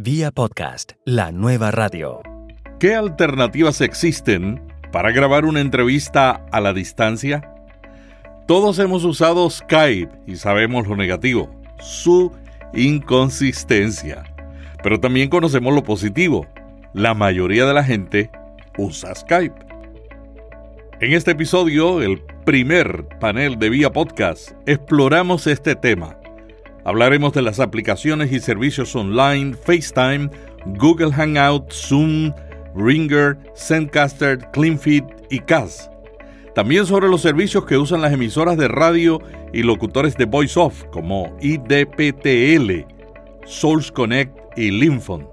Vía podcast, la nueva radio. ¿Qué alternativas existen para grabar una entrevista a la distancia? Todos hemos usado Skype y sabemos lo negativo, su inconsistencia. Pero también conocemos lo positivo. La mayoría de la gente usa Skype. En este episodio, el primer panel de Vía Podcast, exploramos este tema. Hablaremos de las aplicaciones y servicios online FaceTime, Google Hangout, Zoom, Ringer, Sendcaster, CleanFeed y Kaz. También sobre los servicios que usan las emisoras de radio y locutores de VoiceOff como IDPTL, Source Connect y Linfon.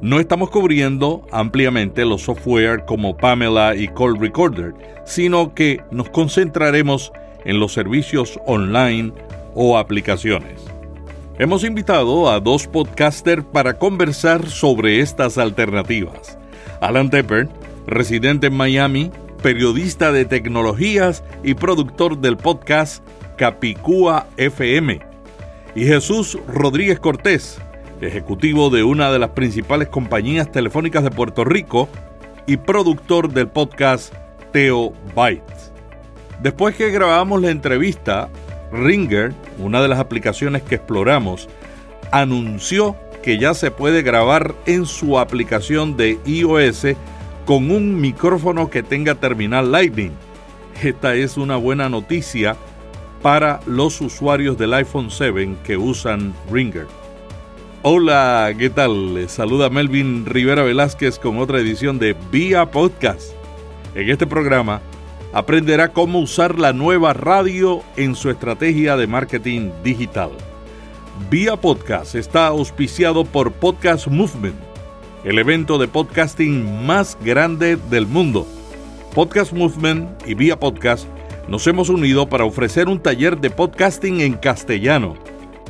No estamos cubriendo ampliamente los software como Pamela y Call Recorder, sino que nos concentraremos en los servicios online o aplicaciones. Hemos invitado a dos podcasters para conversar sobre estas alternativas. Alan Tepper, residente en Miami, periodista de tecnologías y productor del podcast Capicúa FM. Y Jesús Rodríguez Cortés, ejecutivo de una de las principales compañías telefónicas de Puerto Rico y productor del podcast Teo Bytes. Después que grabamos la entrevista, Ringer, una de las aplicaciones que exploramos, anunció que ya se puede grabar en su aplicación de iOS con un micrófono que tenga terminal Lightning. Esta es una buena noticia para los usuarios del iPhone 7 que usan Ringer. Hola, ¿qué tal? Les saluda Melvin Rivera Velázquez con otra edición de Vía Podcast. En este programa aprenderá cómo usar la nueva radio en su estrategia de marketing digital. Vía Podcast está auspiciado por Podcast Movement, el evento de podcasting más grande del mundo. Podcast Movement y Vía Podcast nos hemos unido para ofrecer un taller de podcasting en castellano.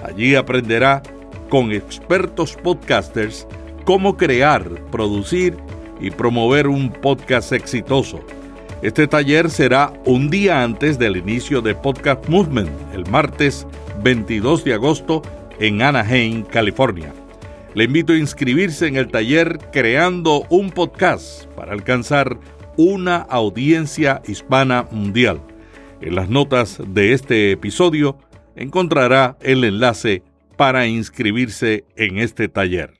Allí aprenderá con expertos podcasters cómo crear, producir y promover un podcast exitoso. Este taller será un día antes del inicio de Podcast Movement, el martes 22 de agosto en Anaheim, California. Le invito a inscribirse en el taller Creando un Podcast para alcanzar una audiencia hispana mundial. En las notas de este episodio encontrará el enlace para inscribirse en este taller.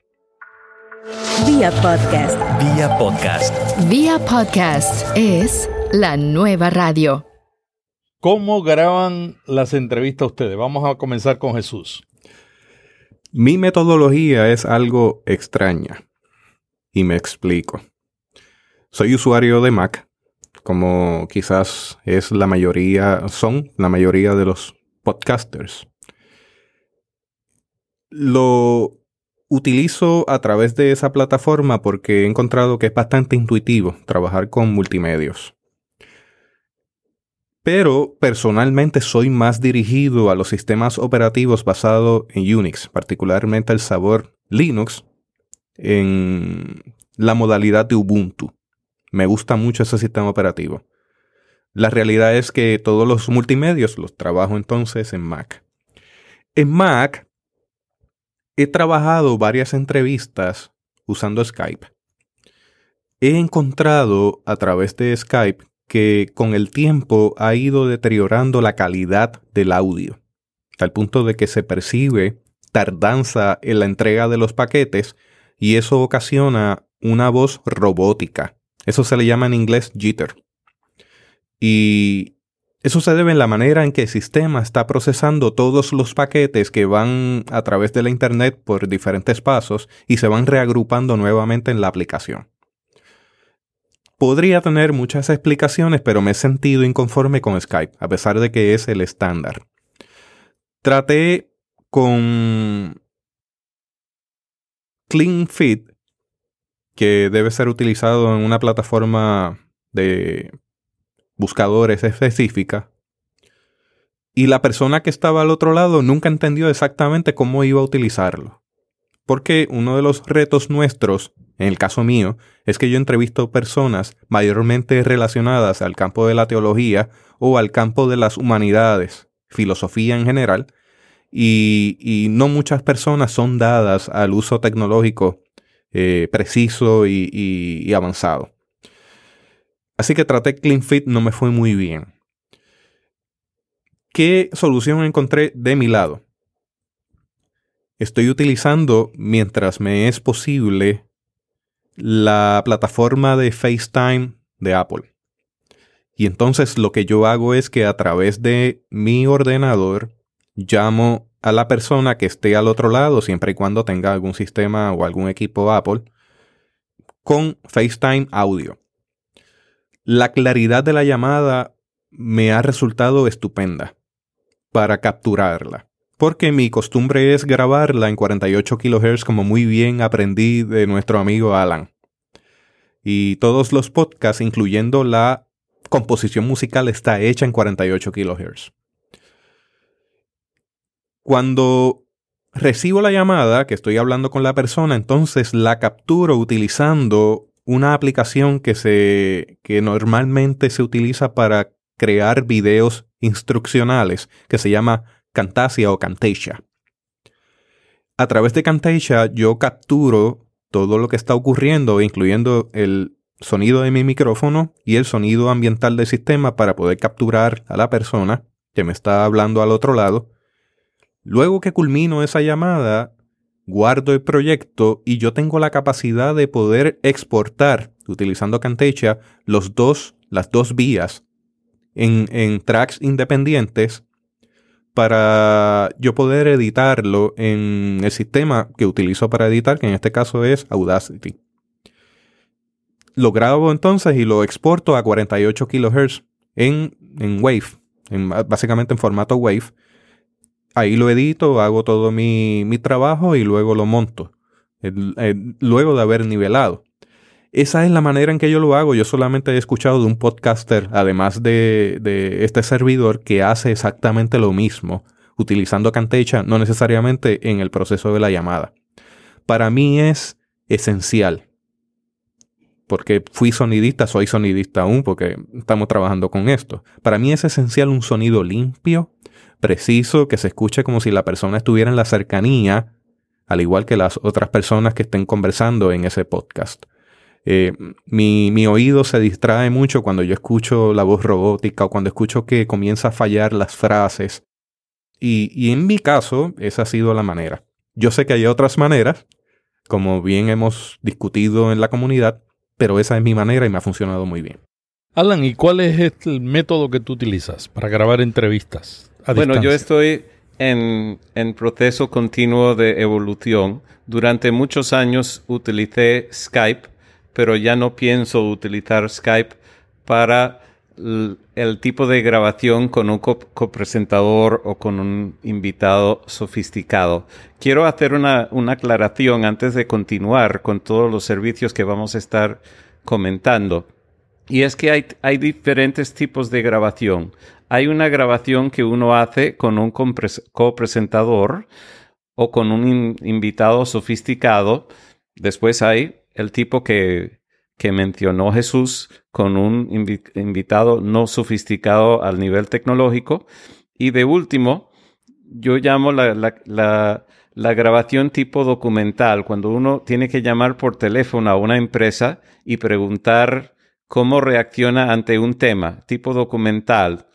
Vía podcast. Vía podcast. Vía podcast es la nueva radio. ¿Cómo graban las entrevistas ustedes? Vamos a comenzar con Jesús. Mi metodología es algo extraña y me explico. Soy usuario de Mac, como quizás es la mayoría, son la mayoría de los podcasters. Lo utilizo a través de esa plataforma porque he encontrado que es bastante intuitivo trabajar con multimedios. Pero personalmente soy más dirigido a los sistemas operativos basados en Unix, particularmente el sabor Linux, en la modalidad de Ubuntu. Me gusta mucho ese sistema operativo. La realidad es que todos los multimedios los trabajo entonces en Mac. En Mac he trabajado varias entrevistas usando Skype. He encontrado a través de Skype que con el tiempo ha ido deteriorando la calidad del audio, tal punto de que se percibe tardanza en la entrega de los paquetes y eso ocasiona una voz robótica. Eso se le llama en inglés jitter. Y eso se debe en la manera en que el sistema está procesando todos los paquetes que van a través de la Internet por diferentes pasos y se van reagrupando nuevamente en la aplicación. Podría tener muchas explicaciones, pero me he sentido inconforme con Skype, a pesar de que es el estándar. Traté con CleanFit, que debe ser utilizado en una plataforma de buscadores específica, y la persona que estaba al otro lado nunca entendió exactamente cómo iba a utilizarlo. Porque uno de los retos nuestros en el caso mío, es que yo entrevisto personas mayormente relacionadas al campo de la teología o al campo de las humanidades, filosofía en general, y, no muchas personas son dadas al uso tecnológico eh, preciso y, avanzado. Así que traté CleanFit, no me fue muy bien. ¿Qué solución encontré de mi lado? Estoy utilizando, mientras me es posible, la plataforma de FaceTime de Apple. Y entonces lo que yo hago es que a través de mi ordenador llamo a la persona que esté al otro lado, siempre y cuando tenga algún sistema o algún equipo Apple, con FaceTime audio. La claridad de la llamada me ha resultado estupenda para capturarla. Porque mi costumbre es grabarla en 48 kHz como muy bien aprendí de nuestro amigo Alan. Y todos los podcasts, incluyendo la composición musical, está hecha en 48 kHz. Cuando recibo la llamada, que estoy hablando con la persona, entonces la capturo utilizando una aplicación que, se, que normalmente se utiliza para crear videos instruccionales, que se llama Camtasia o Camtasia. A través de Camtasia yo capturo todo lo que está ocurriendo, incluyendo el sonido de mi micrófono y el sonido ambiental del sistema para poder capturar a la persona que me está hablando al otro lado Luego que culmino esa llamada, guardo el proyecto y yo tengo la capacidad de poder exportar, utilizando Camtasia, los dos, las dos vías en, en tracks independientes para yo poder editarlo en el sistema que utilizo para editar, que en este caso es Audacity. Lo grabo entonces y lo exporto a 48 kHz en, en Wave, en, básicamente en formato Wave ahí lo edito, hago todo mi, trabajo y luego lo monto, luego de haber nivelado. Esa es la manera en que yo lo hago. Yo solamente he escuchado de un podcaster, además de, de este servidor, que hace exactamente lo mismo, utilizando Camtasia, no necesariamente en el proceso de la llamada. Para mí es esencial porque fui sonidista, soy sonidista aún, porque estamos trabajando con esto. Para mí es esencial un sonido limpio, preciso, que se escuche como si la persona estuviera en la cercanía, al igual que las otras personas que estén conversando en ese podcast. Eh, mi, oído se distrae mucho cuando yo escucho la voz robótica o cuando escucho que comienza a fallar las frases. Y, y en mi caso, esa ha sido la manera. Yo sé que hay otras maneras, como bien hemos discutido en la comunidad, pero esa es mi manera y me ha funcionado muy bien. Alan, ¿y cuál es el método que tú utilizas para grabar entrevistas? Bueno, yo estoy en, en proceso continuo de evolución. Durante muchos años utilicé Skype, pero ya no pienso utilizar Skype para el tipo de grabación con un copresentador o con un invitado sofisticado. Quiero hacer una, aclaración antes de continuar con todos los servicios que vamos a estar comentando. Y es que hay, hay diferentes tipos de grabación. Hay una grabación que uno hace con un copresentador o con un invitado sofisticado. Después hay el tipo que mencionó Jesús con un invitado no sofisticado al nivel tecnológico. Y de último, yo llamo la, la, grabación tipo documental, cuando uno tiene que llamar por teléfono a una empresa y preguntar cómo reacciona ante un tema, tipo documental.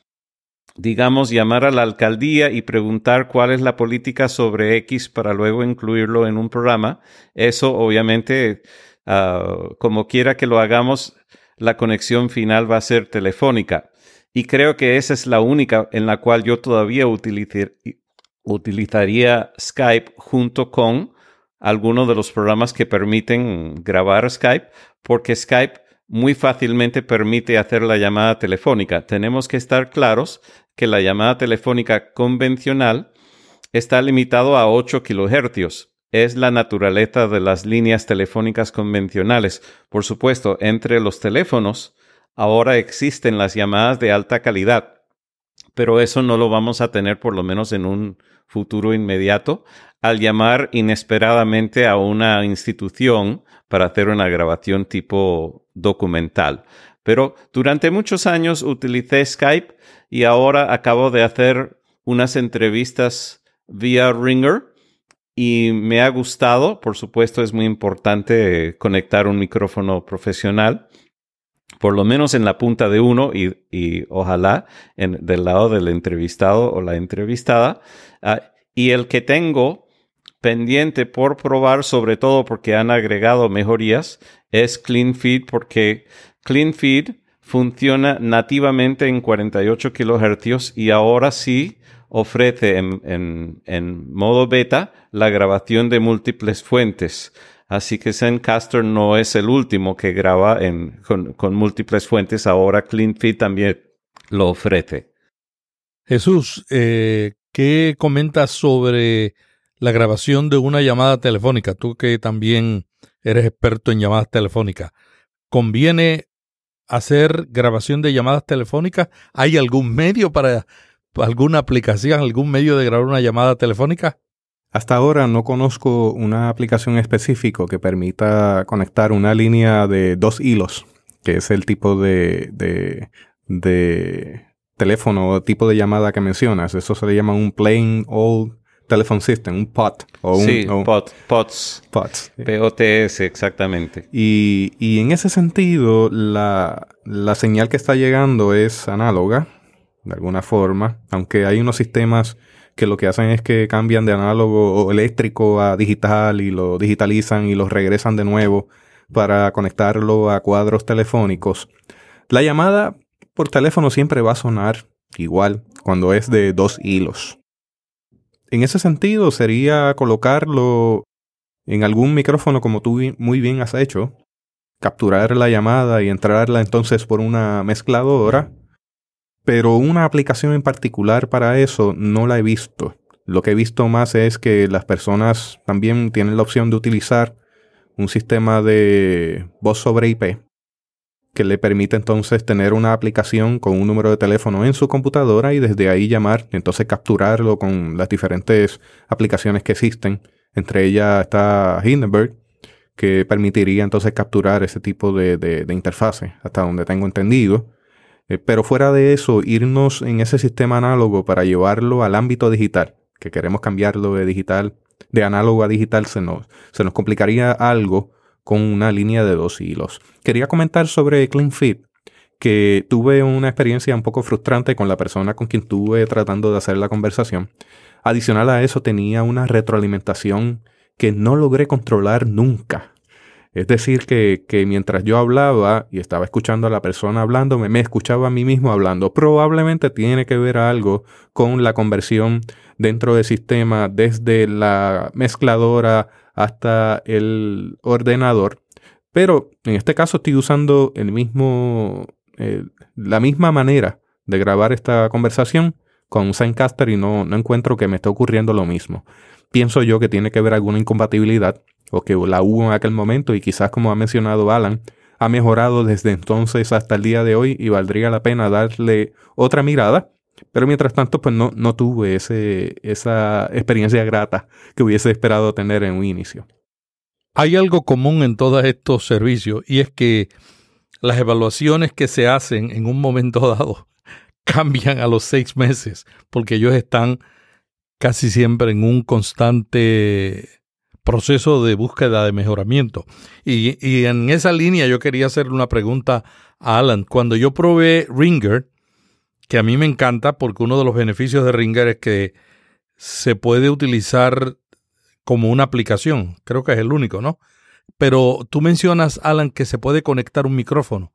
Digamos, llamar a la alcaldía y preguntar cuál es la política sobre X para luego incluirlo en un programa. Eso obviamente Ah, como quiera que lo hagamos, la conexión final va a ser telefónica. Y creo que esa es la única en la cual yo todavía utilizaría Skype junto con algunos de los programas que permiten grabar Skype, porque Skype muy fácilmente permite hacer la llamada telefónica. Tenemos que estar claros que la llamada telefónica convencional está limitado a 8 kilohercios es la naturaleza de las líneas telefónicas convencionales. Por supuesto, entre los teléfonos ahora existen las llamadas de alta calidad, pero eso no lo vamos a tener por lo menos en un futuro inmediato al llamar inesperadamente a una institución para hacer una grabación tipo documental. Pero durante muchos años utilicé Skype y ahora acabo de hacer unas entrevistas vía Ringer y me ha gustado. Por supuesto, es muy importante conectar un micrófono profesional, por lo menos en la punta de uno y, ojalá en, del lado del entrevistado o la entrevistada. Ah, y el que tengo pendiente por probar, sobre todo porque han agregado mejorías, es CleanFeed, porque CleanFeed funciona nativamente en 48 kHz y ahora sí ofrece en, modo beta la grabación de múltiples fuentes. Así que Zencaster no es el último que graba con, múltiples fuentes. Ahora CleanFeed también lo ofrece. Jesús, eh, ¿qué comentas sobre la grabación de una llamada telefónica? Tú que también eres experto en llamadas telefónicas. ¿Conviene hacer grabación de llamadas telefónicas? ¿Hay algún medio para alguna aplicación, algún medio de grabar una llamada telefónica? Hasta ahora no conozco una aplicación específica que permita conectar una línea de dos hilos, que es el tipo de, de, de teléfono o tipo de llamada que mencionas. Eso se le llama un plain old telephone system, un POT. O un, sí, POT, POTS. POTS. POTS, exactamente. Y, y en ese sentido, la, la señal que está llegando es análoga de alguna forma, aunque hay unos sistemas que lo que hacen es que cambian de análogo eléctrico a digital y lo digitalizan y lo regresan de nuevo para conectarlo a cuadros telefónicos. La llamada por teléfono siempre va a sonar igual cuando es de dos hilos. En ese sentido sería colocarlo en algún micrófono como tú muy bien has hecho, capturar la llamada y entrarla entonces por una mezcladora pero una aplicación en particular para eso no la he visto. Lo que he visto más es que las personas también tienen la opción de utilizar un sistema de voz sobre IP que le permite entonces tener una aplicación con un número de teléfono en su computadora y desde ahí llamar, entonces capturarlo con las diferentes aplicaciones que existen. Entre ellas está Hindenburg, que permitiría entonces capturar ese tipo de, de interfase, hasta donde tengo entendido. Eh, pero fuera de eso, irnos en ese sistema análogo para llevarlo al ámbito digital, que queremos cambiarlo de digital, de análogo a digital, se nos, se nos complicaría algo con una línea de dos hilos. Quería comentar sobre CleanFit, que tuve una experiencia un poco frustrante con la persona con quien estuve tratando de hacer la conversación. Adicional a eso, tenía una retroalimentación que no logré controlar nunca. Es decir, que, mientras yo hablaba y estaba escuchando a la persona hablando, me, escuchaba a mí mismo hablando. Probablemente tiene que ver algo con la conversión dentro del sistema desde la mezcladora hasta el ordenador. Pero en este caso estoy usando el mismo, eh, la misma manera de grabar esta conversación con Zencaster y no, no encuentro que me esté ocurriendo lo mismo. Pienso yo que tiene que ver alguna incompatibilidad o que la hubo en aquel momento y quizás como ha mencionado Alan, ha mejorado desde entonces hasta el día de hoy y valdría la pena darle otra mirada. Pero mientras tanto, pues no, no tuve ese, esa experiencia grata que hubiese esperado tener en un inicio. Hay algo común en todos estos servicios y es que las evaluaciones que se hacen en un momento dado cambian a los seis meses porque ellos están casi siempre en un constante proceso de búsqueda de mejoramiento. Y, en esa línea yo quería hacerle una pregunta a Alan. Cuando yo probé Ringer, que a mí me encanta porque uno de los beneficios de Ringer es que se puede utilizar como una aplicación. Creo que es el único, ¿no? Pero tú mencionas, Alan, que se puede conectar un micrófono.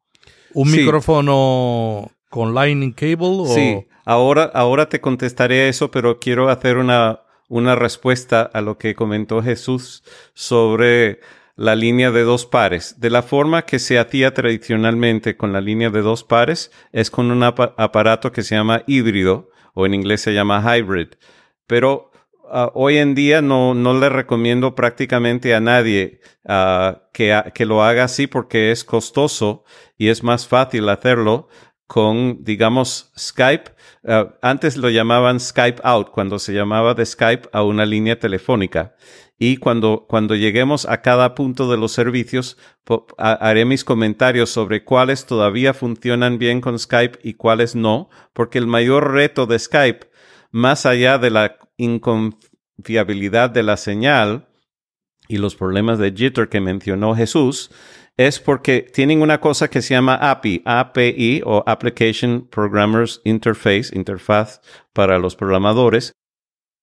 ¿Un micrófono con Lightning Cable? O... Sí, ahora, ahora te contestaré eso, pero quiero hacer una, una respuesta a lo que comentó Jesús sobre la línea de dos pares. De la forma que se hacía tradicionalmente con la línea de dos pares es con un aparato que se llama híbrido o en inglés se llama hybrid. Pero ah, hoy en día no, no, le recomiendo prácticamente a nadie ah, que, que lo haga así porque es costoso y es más fácil hacerlo con, digamos, Skype. Eh, antes lo llamaban Skype Out, cuando se llamaba de Skype a una línea telefónica. Y cuando, cuando lleguemos a cada punto de los servicios, haré mis comentarios sobre cuáles todavía funcionan bien con Skype y cuáles no, porque el mayor reto de Skype más allá de la inconfiabilidad de la señal y los problemas de jitter que mencionó Jesús, es porque tienen una cosa que se llama API, API o Application Programmers Interface, interfaz para los programadores,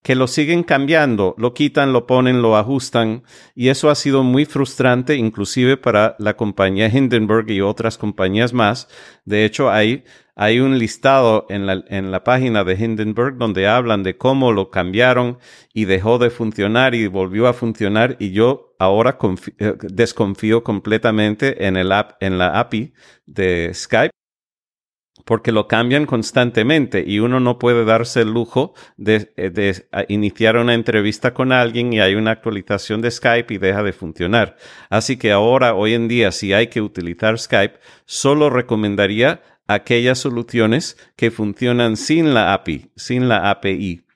que lo siguen cambiando, lo quitan, lo ponen, lo ajustan, y eso ha sido muy frustrante, inclusive para la compañía Hindenburg y otras compañías más. De hecho, hay, un listado en la, en la página de Hindenburg donde hablan de cómo lo cambiaron y dejó de funcionar y volvió a funcionar, y yo ahora eh, desconfío completamente en, el app, en la API de Skype porque lo cambian constantemente y uno no puede darse el lujo de, de, iniciar una entrevista con alguien y hay una actualización de Skype y deja de funcionar. Así que ahora, hoy en día, si hay que utilizar Skype, solo recomendaría aquellas soluciones que funcionan sin la API, sin la API.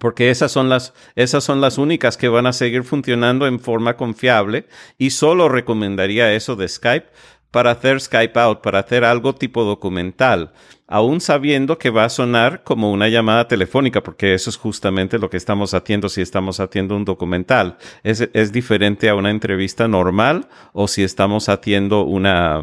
Porque esas son las, esas son las únicas que van a seguir funcionando en forma confiable y solo recomendaría eso de Skype para hacer Skype Out, para hacer algo tipo documental, aún sabiendo que va a sonar como una llamada telefónica, porque eso es justamente lo que estamos haciendo si estamos haciendo un documental. Es, es diferente a una entrevista normal o si estamos haciendo una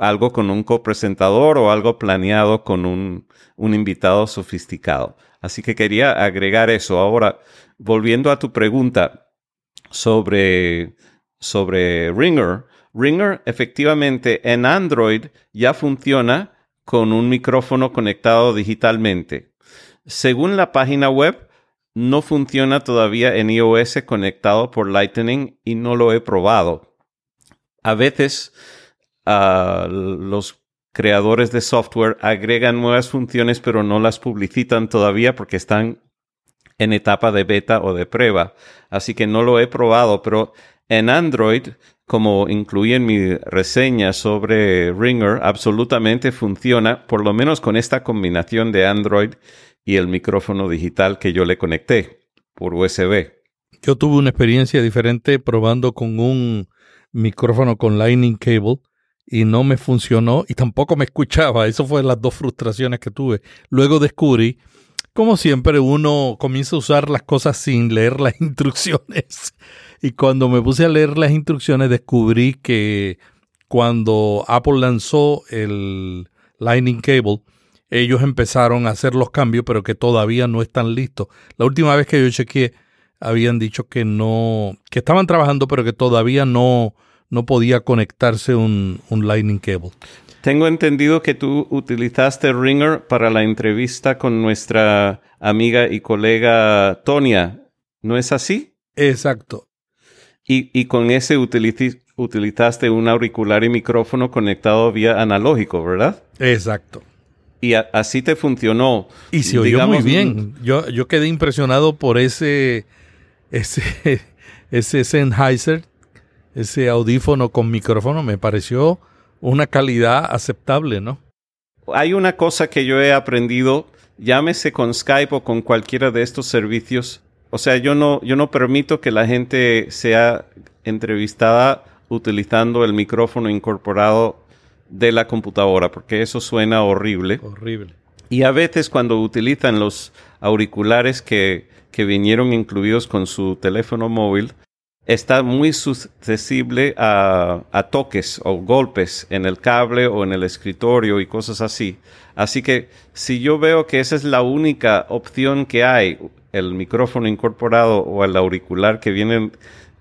algo con un copresentador o algo planeado con un, un invitado sofisticado. Así que quería agregar eso. Ahora, volviendo a tu pregunta sobre, sobre Ringer, Ringer efectivamente en Android ya funciona con un micrófono conectado digitalmente. Según la página web, no funciona todavía en iOS conectado por Lightning y no lo he probado. A veces ah, los creadores de software agregan nuevas funciones pero no las publicitan todavía porque están en etapa de beta o de prueba. Así que no lo he probado, pero en Android como incluí en mi reseña sobre Ringer, absolutamente funciona, por lo menos con esta combinación de Android y el micrófono digital que yo le conecté por USB. Yo tuve una experiencia diferente probando con un micrófono con Lightning Cable y no me funcionó y tampoco me escuchaba. Eso fue las dos frustraciones que tuve. Luego descubrí, como siempre, uno comienza a usar las cosas sin leer las instrucciones. Y cuando me puse a leer las instrucciones descubrí que cuando Apple lanzó el Lightning Cable, ellos empezaron a hacer los cambios, pero que todavía no están listos. La última vez que yo chequeé, habían dicho que no, que estaban trabajando, pero que todavía no, no podía conectarse un, un Lightning Cable. Tengo entendido que tú utilizaste Ringer para la entrevista con nuestra amiga y colega Tonia. ¿No es así? Exacto. Y, con ese utilizaste un auricular y micrófono conectado vía analógico, ¿verdad? Exacto. Y así te funcionó. Y se oyó muy bien. Yo, yo quedé impresionado por ese, ese, ese Sennheiser, ese audífono con micrófono. Me pareció una calidad aceptable, ¿no? Hay una cosa que yo he aprendido, llámese con Skype o con cualquiera de estos servicios, o sea, yo no, yo no permito que la gente sea entrevistada utilizando el micrófono incorporado de la computadora, porque eso suena horrible. Horrible. Y a veces cuando utilizan los auriculares que, que vinieron incluidos con su teléfono móvil, está muy susceptible a, a, toques o golpes en el cable o en el escritorio y cosas así. Así que si yo veo que esa es la única opción que hay, el micrófono incorporado o el auricular que viene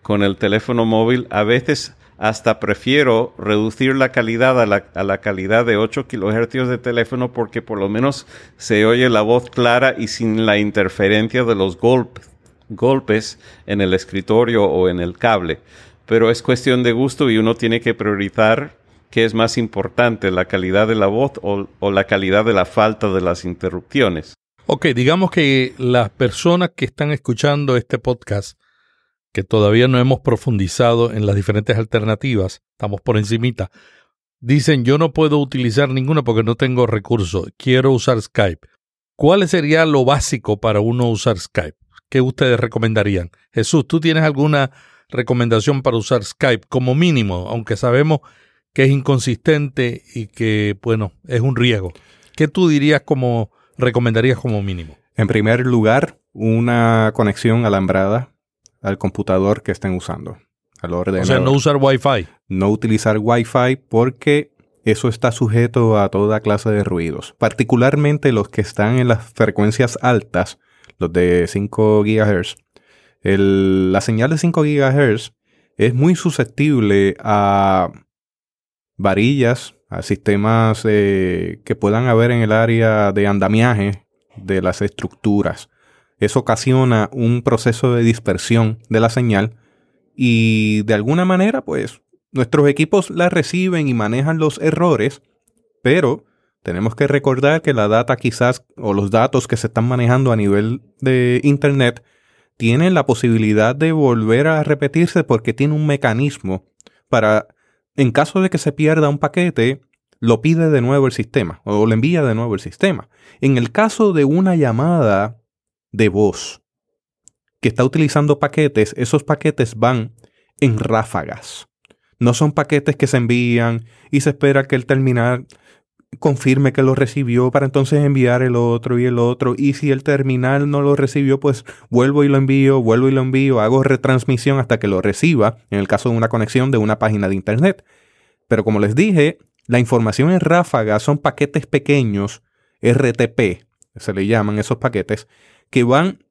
con el teléfono móvil, a veces hasta prefiero reducir la calidad a la, calidad de 8 kHz de teléfono porque por lo menos se oye la voz clara y sin la interferencia de los golpes, golpes en el escritorio o en el cable. Pero es cuestión de gusto y uno tiene que priorizar qué es más importante, la calidad de la voz o la calidad de la falta de las interrupciones. Ok, digamos que las personas que están escuchando este podcast, que todavía no hemos profundizado en las diferentes alternativas, estamos por encimita, dicen yo no puedo utilizar ninguna porque no tengo recursos, quiero usar Skype. ¿Cuál sería lo básico para uno usar Skype? ¿Qué ustedes recomendarían? Jesús, ¿tú tienes alguna recomendación para usar Skype como mínimo, aunque sabemos que es inconsistente y que, bueno, es un riesgo? ¿Qué tú dirías como recomendarías como mínimo? En primer lugar, una conexión alambrada al computador que estén usando. Al ordenador. O sea, no usar Wi-Fi. No utilizar Wi-Fi porque eso está sujeto a toda clase de ruidos, particularmente los que están en las frecuencias altas, los de 5 GHz. la señal de 5 GHz es muy susceptible a varillas, a sistemas eh, que puedan haber en el área de andamiaje de las estructuras. Eso ocasiona un proceso de dispersión de la señal y de alguna manera, pues, nuestros equipos la reciben y manejan los errores, pero tenemos que recordar que la data quizás o los datos que se están manejando a nivel de Internet tienen la posibilidad de volver a repetirse porque tiene un mecanismo para, en caso de que se pierda un paquete, lo pide de nuevo el sistema o lo envía de nuevo el sistema. En el caso de una llamada de voz que está utilizando paquetes, esos paquetes van en ráfagas. No son paquetes que se envían y se espera que el terminal confirme que lo recibió para entonces enviar el otro y el otro. Y si el terminal no lo recibió, pues vuelvo y lo envío, vuelvo y lo envío, hago retransmisión hasta que lo reciba, en el caso de una conexión de una página de Internet. Pero como les dije, la información en ráfaga son paquetes pequeños, RTP, se le llaman esos paquetes, que van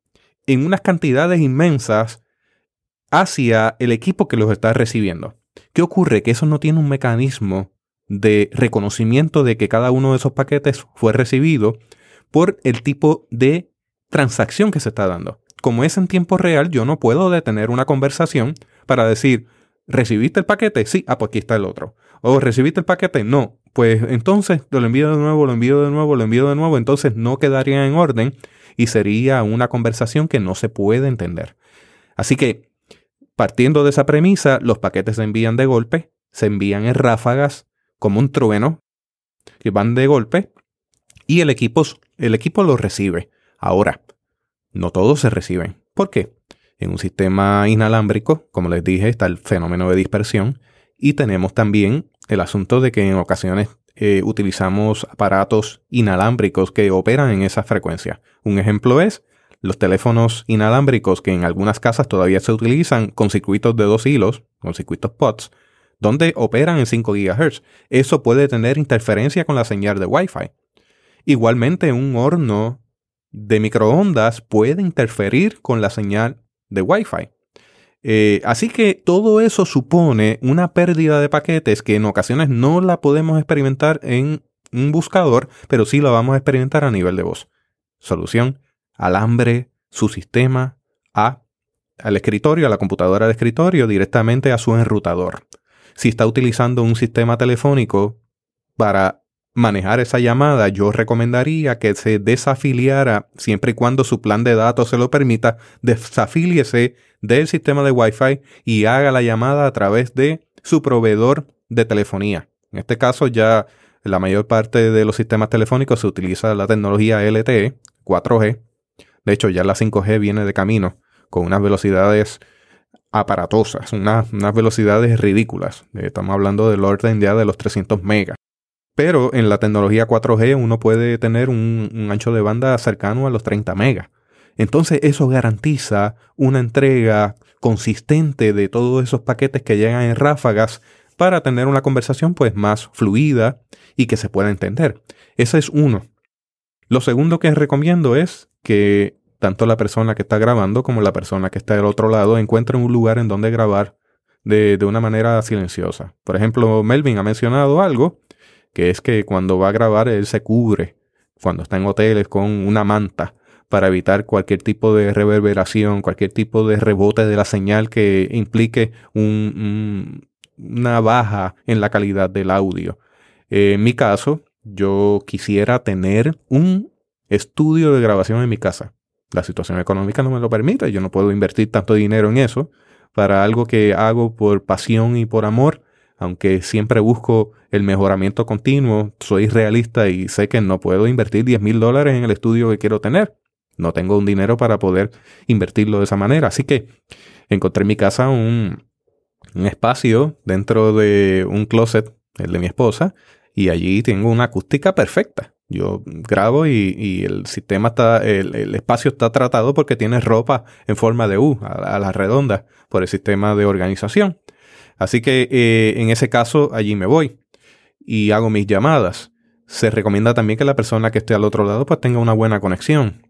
en unas cantidades inmensas hacia el equipo que los está recibiendo. ¿Qué ocurre? Que eso no tiene un mecanismo de reconocimiento de que cada uno de esos paquetes fue recibido por el tipo de transacción que se está dando. Como es en tiempo real, yo no puedo detener una conversación para decir, ¿recibiste el paquete? Sí, ah, pues aquí está el otro. ¿O recibiste el paquete? No. Pues entonces lo envío de nuevo, lo envío de nuevo, lo envío de nuevo. Entonces no quedaría en orden y sería una conversación que no se puede entender. Así que, partiendo de esa premisa, los paquetes se envían de golpe, se envían en ráfagas como un trueno, que van de golpe, y el equipo, el equipo los recibe. Ahora, no todos se reciben. ¿Por qué? En un sistema inalámbrico, como les dije, está el fenómeno de dispersión y tenemos también el asunto de que en ocasiones eh, utilizamos aparatos inalámbricos que operan en esa frecuencia. Un ejemplo es los teléfonos inalámbricos que en algunas casas todavía se utilizan con circuitos de dos hilos, con circuitos POTS, donde operan en 5 GHz. Eso puede tener interferencia con la señal de Wi-Fi. Igualmente, un horno de microondas puede interferir con la señal de Wi-Fi. Eh, así que todo eso supone una pérdida de paquetes que en ocasiones no la podemos experimentar en un buscador, pero sí la vamos a experimentar a nivel de voz. Solución, alambre, su sistema, a, al escritorio, a la computadora de escritorio, directamente a su enrutador. Si está utilizando un sistema telefónico para manejar esa llamada, yo recomendaría que se desafiliara siempre y cuando su plan de datos se lo permita, desafíliese del sistema de Wi-Fi y haga la llamada a través de su proveedor de telefonía. En este caso ya la mayor parte de los sistemas telefónicos se utiliza la tecnología LTE 4G. De hecho, ya la 5G viene de camino con unas velocidades aparatosas, unas, velocidades ridículas. Estamos hablando del orden ya de los 300 megas. Pero en la tecnología 4G uno puede tener un, ancho de banda cercano a los 30 megas. Entonces eso garantiza una entrega consistente de todos esos paquetes que llegan en ráfagas para tener una conversación pues más fluida y que se pueda entender. Ese es uno. Lo segundo que recomiendo es que tanto la persona que está grabando como la persona que está del otro lado encuentren un lugar en donde grabar de, de una manera silenciosa. Por ejemplo, Melvin ha mencionado algo que es que cuando va a grabar él se cubre cuando está en hoteles con una manta para evitar cualquier tipo de reverberación, cualquier tipo de rebote de la señal que implique una baja en la calidad del audio. en mi caso, yo quisiera tener un estudio de grabación en mi casa. La situación económica no me lo permite, yo no puedo invertir tanto dinero en eso para algo que hago por pasión y por amor aunque siempre busco el mejoramiento continuo, soy realista y sé que no puedo invertir 10 mil dólares en el estudio que quiero tener. No tengo un dinero para poder invertirlo de esa manera. Así que encontré en mi casa un, un espacio dentro de un closet, el de mi esposa, y allí tengo una acústica perfecta. Yo grabo y, el sistema está, el, espacio está tratado porque tiene ropa en forma de U, a, la redonda, por el sistema de organización. Así que eh, en ese caso allí me voy y hago mis llamadas. Se recomienda también que la persona que esté al otro lado pues tenga una buena conexión.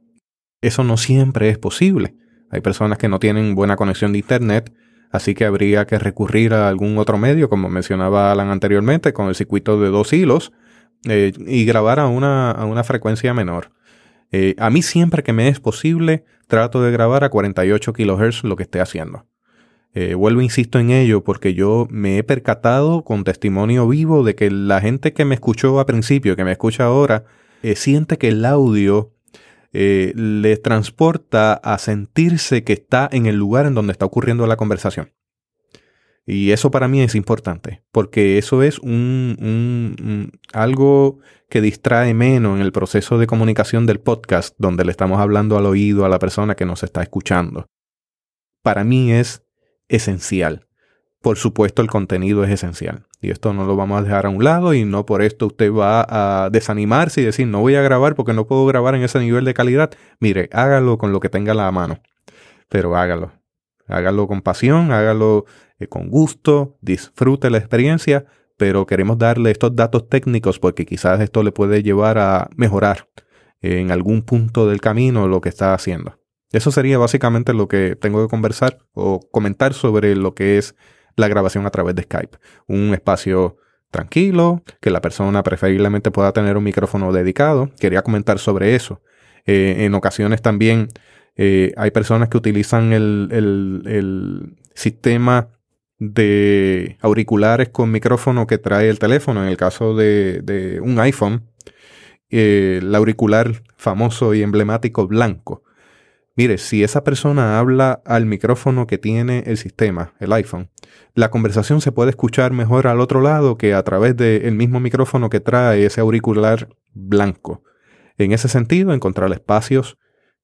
Eso no siempre es posible. Hay personas que no tienen buena conexión de internet, así que habría que recurrir a algún otro medio, como mencionaba Alan anteriormente, con el circuito de dos hilos eh, y grabar a una, a una frecuencia menor. Eh, a mí siempre que me es posible, trato de grabar a 48 kHz lo que esté haciendo. Eh, vuelvo, insisto en ello, porque yo me he percatado con testimonio vivo de que la gente que me escuchó a principio, que me escucha ahora, siente que el audio le transporta a sentirse que está en el lugar en donde está ocurriendo la conversación. Y eso para mí es importante, porque eso es un, algo que distrae menos en el proceso de comunicación del podcast, donde le estamos hablando al oído a la persona que nos está escuchando. Para mí es esencial. Por supuesto, el contenido es esencial. Y esto no lo vamos a dejar a un lado y no por esto usted va a desanimarse y decir, no voy a grabar porque no puedo grabar en ese nivel de calidad. Mire, hágalo con lo que tenga la mano, pero hágalo. Hágalo con pasión, hágalo eh, con gusto, disfrute la experiencia, pero queremos darle estos datos técnicos porque quizás esto le puede llevar a mejorar en algún punto del camino lo que está haciendo. Eso sería básicamente lo que tengo que conversar o comentar sobre lo que es la grabación a través de Skype. Un espacio tranquilo, que la persona preferiblemente pueda tener un micrófono dedicado. Quería comentar sobre eso. Eh, en ocasiones también eh, hay personas que utilizan el, el sistema de auriculares con micrófono que trae el teléfono. En el caso de, un iPhone, eh, el auricular famoso y emblemático blanco. Mire, si esa persona habla al micrófono que tiene el sistema, el iPhone, la conversación se puede escuchar mejor al otro lado que a través del mismo micrófono que trae ese auricular blanco. En ese sentido, encontrar espacios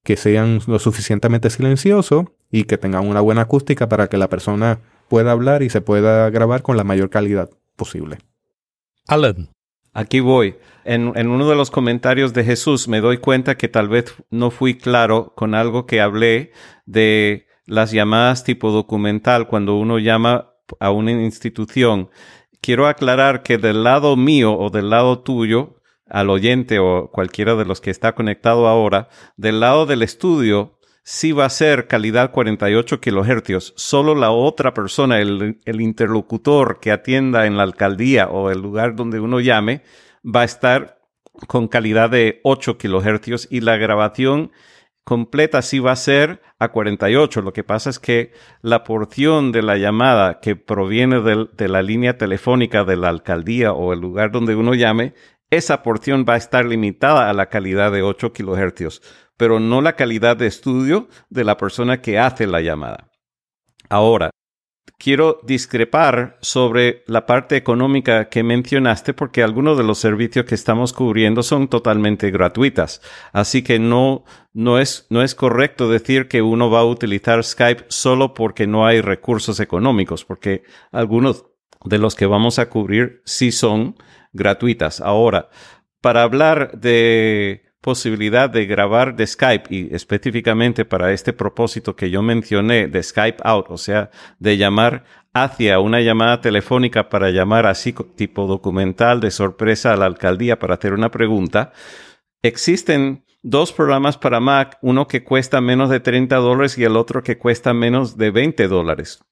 que sean lo suficientemente silenciosos y que tengan una buena acústica para que la persona pueda hablar y se pueda grabar con la mayor calidad posible. Alan. Aquí voy. En, en, uno de los comentarios de Jesús me doy cuenta que tal vez no fui claro con algo que hablé de las llamadas tipo documental cuando uno llama a una institución. Quiero aclarar que del lado mío o del lado tuyo, al oyente o cualquiera de los que está conectado ahora, del lado del estudio, sí va a ser calidad 48 kilohercios. Solo la otra persona, el, interlocutor que atienda en la alcaldía o el lugar donde uno llame, va a estar con calidad de 8 kilohercios y la grabación completa sí va a ser a 48. Lo que pasa es que la porción de la llamada que proviene de, la línea telefónica de la alcaldía o el lugar donde uno llame, esa porción va a estar limitada a la calidad de 8 kilohercios pero no la calidad de estudio de la persona que hace la llamada. Ahora, quiero discrepar sobre la parte económica que mencionaste porque algunos de los servicios que estamos cubriendo son totalmente gratuitas. Así que no, no, es, no es correcto decir que uno va a utilizar Skype solo porque no hay recursos económicos, porque algunos de los que vamos a cubrir sí son gratuitas. Ahora, para hablar de posibilidad de grabar de Skype y específicamente para este propósito que yo mencioné de Skype out, o sea, de llamar hacia una llamada telefónica para llamar así tipo documental de sorpresa a la alcaldía para hacer una pregunta, existen dos programas para Mac, uno que cuesta menos de 30 dólares y el otro que cuesta menos de 20 dólares.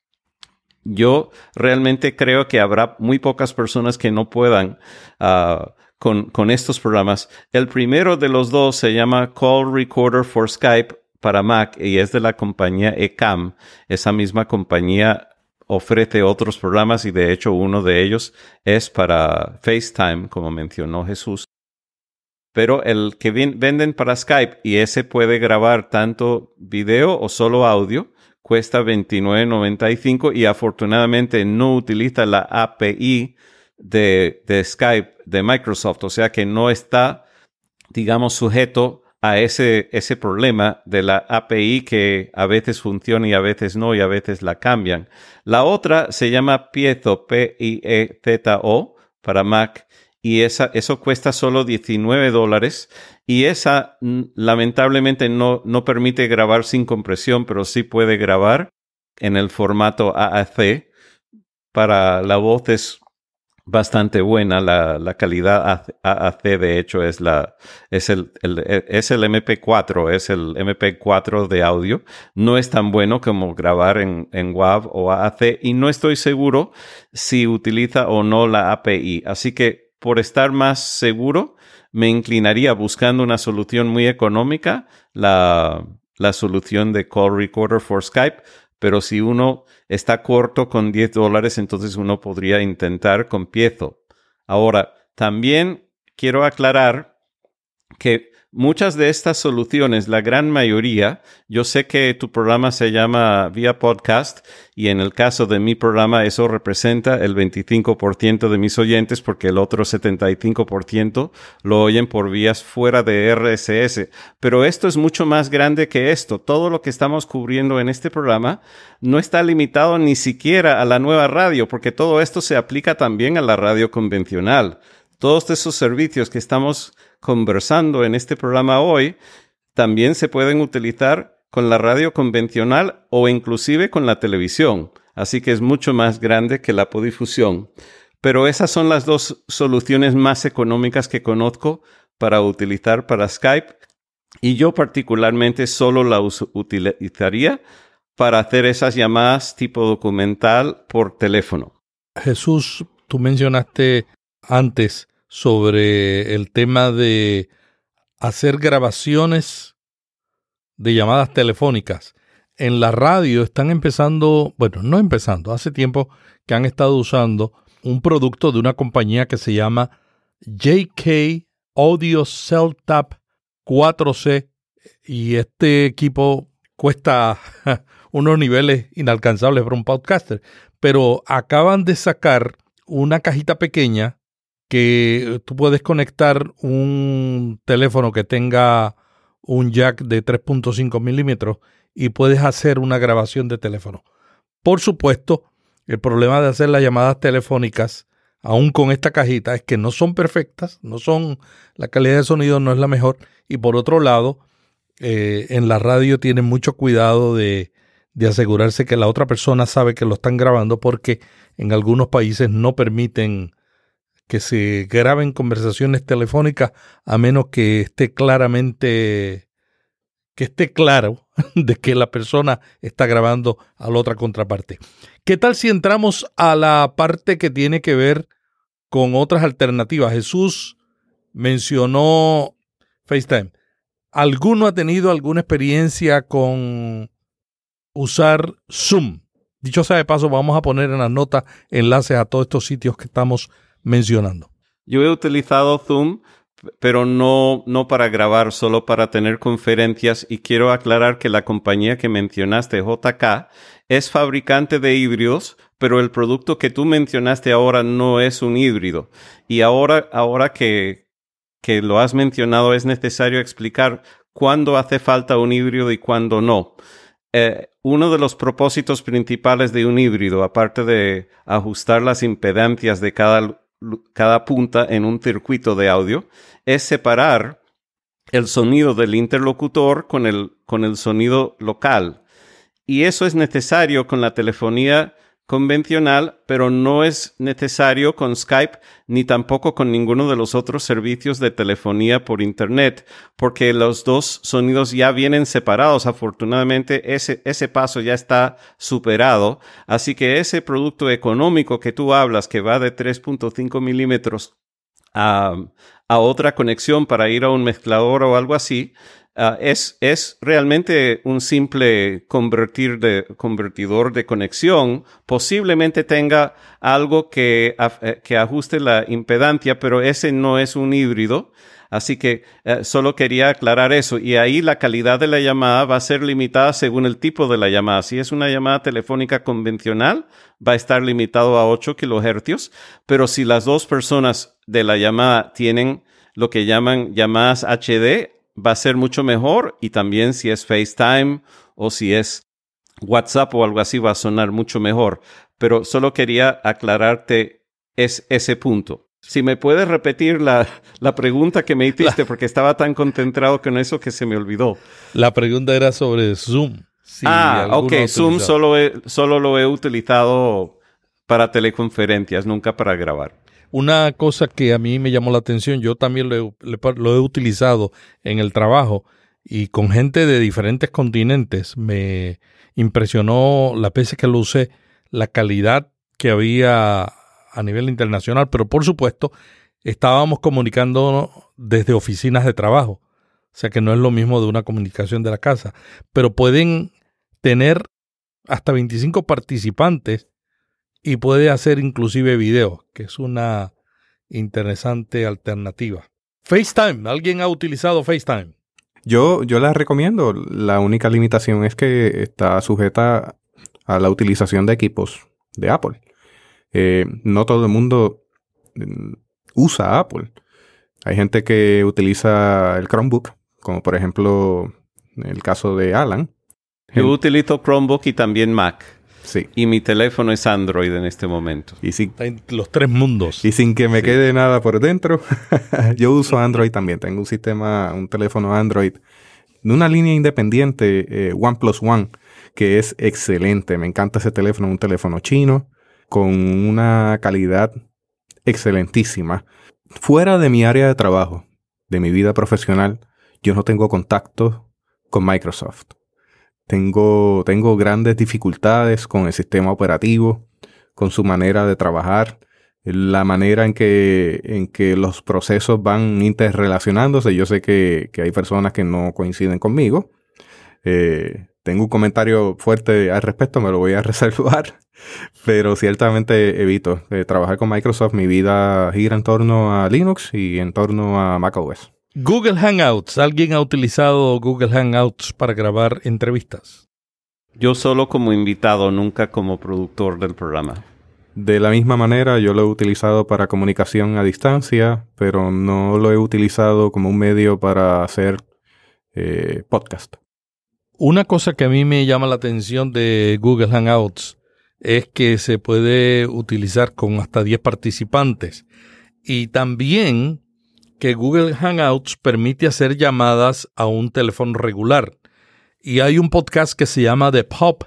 Yo realmente creo que habrá muy pocas personas que no puedan uh, con, estos programas. El primero de los dos se llama Call Recorder for Skype para Mac y es de la compañía Ecam. Esa misma compañía ofrece otros programas y de hecho uno de ellos es para FaceTime, como mencionó Jesús. Pero el que venden para Skype y ese puede grabar tanto video o solo audio, cuesta $29.95 y afortunadamente no utiliza la API de, Skype de Microsoft, o sea que no está, digamos, sujeto a ese, ese problema de la API que a veces funciona y a veces no y a veces la cambian. La otra se llama Piezo, P-I-E-Z-O, para Mac y esa, eso cuesta solo 19 dólares y esa lamentablemente no, no permite grabar sin compresión, pero sí puede grabar en el formato AAC. Para la voz es bastante buena. La, la, calidad AAC, de hecho, es, la, es, el, es el MP4, es el MP4 de audio. No es tan bueno como grabar en, en WAV o AAC y no estoy seguro si utiliza o no la API. Así que por estar más seguro, me inclinaría buscando una solución muy económica, la, la solución de Call Recorder for Skype, pero si uno está corto con 10 dólares, entonces uno podría intentar con Piezo. Ahora, también quiero aclarar que muchas de estas soluciones, la gran mayoría, yo sé que tu programa se llama vía podcast y en el caso de mi programa eso representa el 25% de mis oyentes porque el otro 75% lo oyen por vías fuera de RSS. Pero esto es mucho más grande que esto. Todo lo que estamos cubriendo en este programa no está limitado ni siquiera a la nueva radio porque todo esto se aplica también a la radio convencional. Todos esos servicios que estamos conversando en este programa hoy también se pueden utilizar con la radio convencional o inclusive con la televisión. Así que es mucho más grande que la podifusión. Pero esas son las dos soluciones más económicas que conozco para utilizar para Skype. Y yo particularmente solo la utilizaría para hacer esas llamadas tipo documental por teléfono. Jesús, tú mencionaste antes sobre el tema de hacer grabaciones de llamadas telefónicas. En la radio están empezando, bueno, no empezando, hace tiempo que han estado usando un producto de una compañía que se llama JK Audio Cell Tap 4C y este equipo cuesta unos niveles inalcanzables para un podcaster, pero acaban de sacar una cajita pequeña que tú puedes conectar un teléfono que tenga un jack de 3.5 milímetros y puedes hacer una grabación de teléfono. Por supuesto, el problema de hacer las llamadas telefónicas, aún con esta cajita, es que no son perfectas, no son, la calidad de sonido no es la mejor. Y por otro lado, eh, en la radio tienen mucho cuidado de, de asegurarse que la otra persona sabe que lo están grabando porque en algunos países no permiten que se graben conversaciones telefónicas a menos que esté claramente que esté claro de que la persona está grabando a la otra contraparte. ¿Qué tal si entramos a la parte que tiene que ver con otras alternativas? Jesús mencionó FaceTime. ¿Alguno ha tenido alguna experiencia con usar Zoom? Dicho sea de paso, vamos a poner en las notas enlaces a todos estos sitios que estamos mencionando. Yo he utilizado Zoom, pero no, no para grabar, solo para tener conferencias y quiero aclarar que la compañía que mencionaste, JK, es fabricante de híbridos, pero el producto que tú mencionaste ahora no es un híbrido. Y ahora, ahora que, que lo has mencionado, es necesario explicar cuándo hace falta un híbrido y cuándo no. Eh, uno de los propósitos principales de un híbrido, aparte de ajustar las impedancias de cada cada punta en un circuito de audio es separar el sonido del interlocutor con el, con el sonido local. Y eso es necesario con la telefonía convencional, pero no es necesario con Skype ni tampoco con ninguno de los otros servicios de telefonía por Internet, porque los dos sonidos ya vienen separados. Afortunadamente, ese, ese paso ya está superado. Así que ese producto económico que tú hablas, que va de 3.5 milímetros a, a otra conexión para ir a un mezclador o algo así, Ah, es, es, realmente un simple convertir de, convertidor de conexión. Posiblemente tenga algo que, eh, que ajuste la impedancia, pero ese no es un híbrido. Así que eh, solo quería aclarar eso. Y ahí la calidad de la llamada va a ser limitada según el tipo de la llamada. Si es una llamada telefónica convencional, va a estar limitado a 8 kilohercios. Pero si las dos personas de la llamada tienen lo que llaman llamadas HD, va a ser mucho mejor y también si es FaceTime o si es WhatsApp o algo así va a sonar mucho mejor. Pero solo quería aclararte es ese punto. Si me puedes repetir la, pregunta que me hiciste, porque estaba tan concentrado con eso que se me olvidó. La pregunta era sobre Zoom. ah, ok. Zoom solo, solo lo he utilizado para teleconferencias, nunca para grabar. Una cosa que a mí me llamó la atención, yo también lo he, utilizado en el trabajo y con gente de diferentes continentes. Me impresionó las veces que lo usé, la calidad que había a nivel internacional, pero por supuesto estábamos comunicando desde oficinas de trabajo. O sea que no es lo mismo de una comunicación de la casa, pero pueden tener hasta 25 participantes y puede hacer inclusive video, que es una interesante alternativa. FaceTime, ¿alguien ha utilizado FaceTime? Yo, yo la recomiendo. La única limitación es que está sujeta a la utilización de equipos de Apple. Eh, no todo el mundo mm, usa Apple. Hay gente que utiliza el Chromebook, como por ejemplo el caso de Alan. Yo utilizo Chromebook y también Mac. Sí. Y mi teléfono es Android en este momento. Y sin, los tres mundos. Y sin que me quede nada por dentro, yo uso Android también. Tengo un sistema, un teléfono Android de una línea independiente, eh, OnePlus One, que es excelente. Me encanta ese teléfono, un teléfono chino con una calidad excelentísima. Fuera de mi área de trabajo, de mi vida profesional, yo no tengo contacto con Microsoft. Tengo, tengo grandes dificultades con el sistema operativo, con su manera de trabajar, la manera en que, en que los procesos van interrelacionándose. Yo sé que, hay personas que no coinciden conmigo. Eh, tengo un comentario fuerte al respecto, me lo voy a reservar, pero ciertamente evito eh, trabajar con Microsoft. Mi vida gira en torno a Linux y en torno a macOS. Google Hangouts. ¿Alguien ha utilizado Google Hangouts para grabar entrevistas? Yo solo como invitado, nunca como productor del programa. De la misma manera, yo lo he utilizado para comunicación a distancia, pero no lo he utilizado como un medio para hacer eh, podcast. Una cosa que a mí me llama la atención de Google Hangouts es que se puede utilizar con hasta 10 participantes y también que Google Hangouts permite hacer llamadas a un teléfono regular. Y hay un podcast que se llama The Pop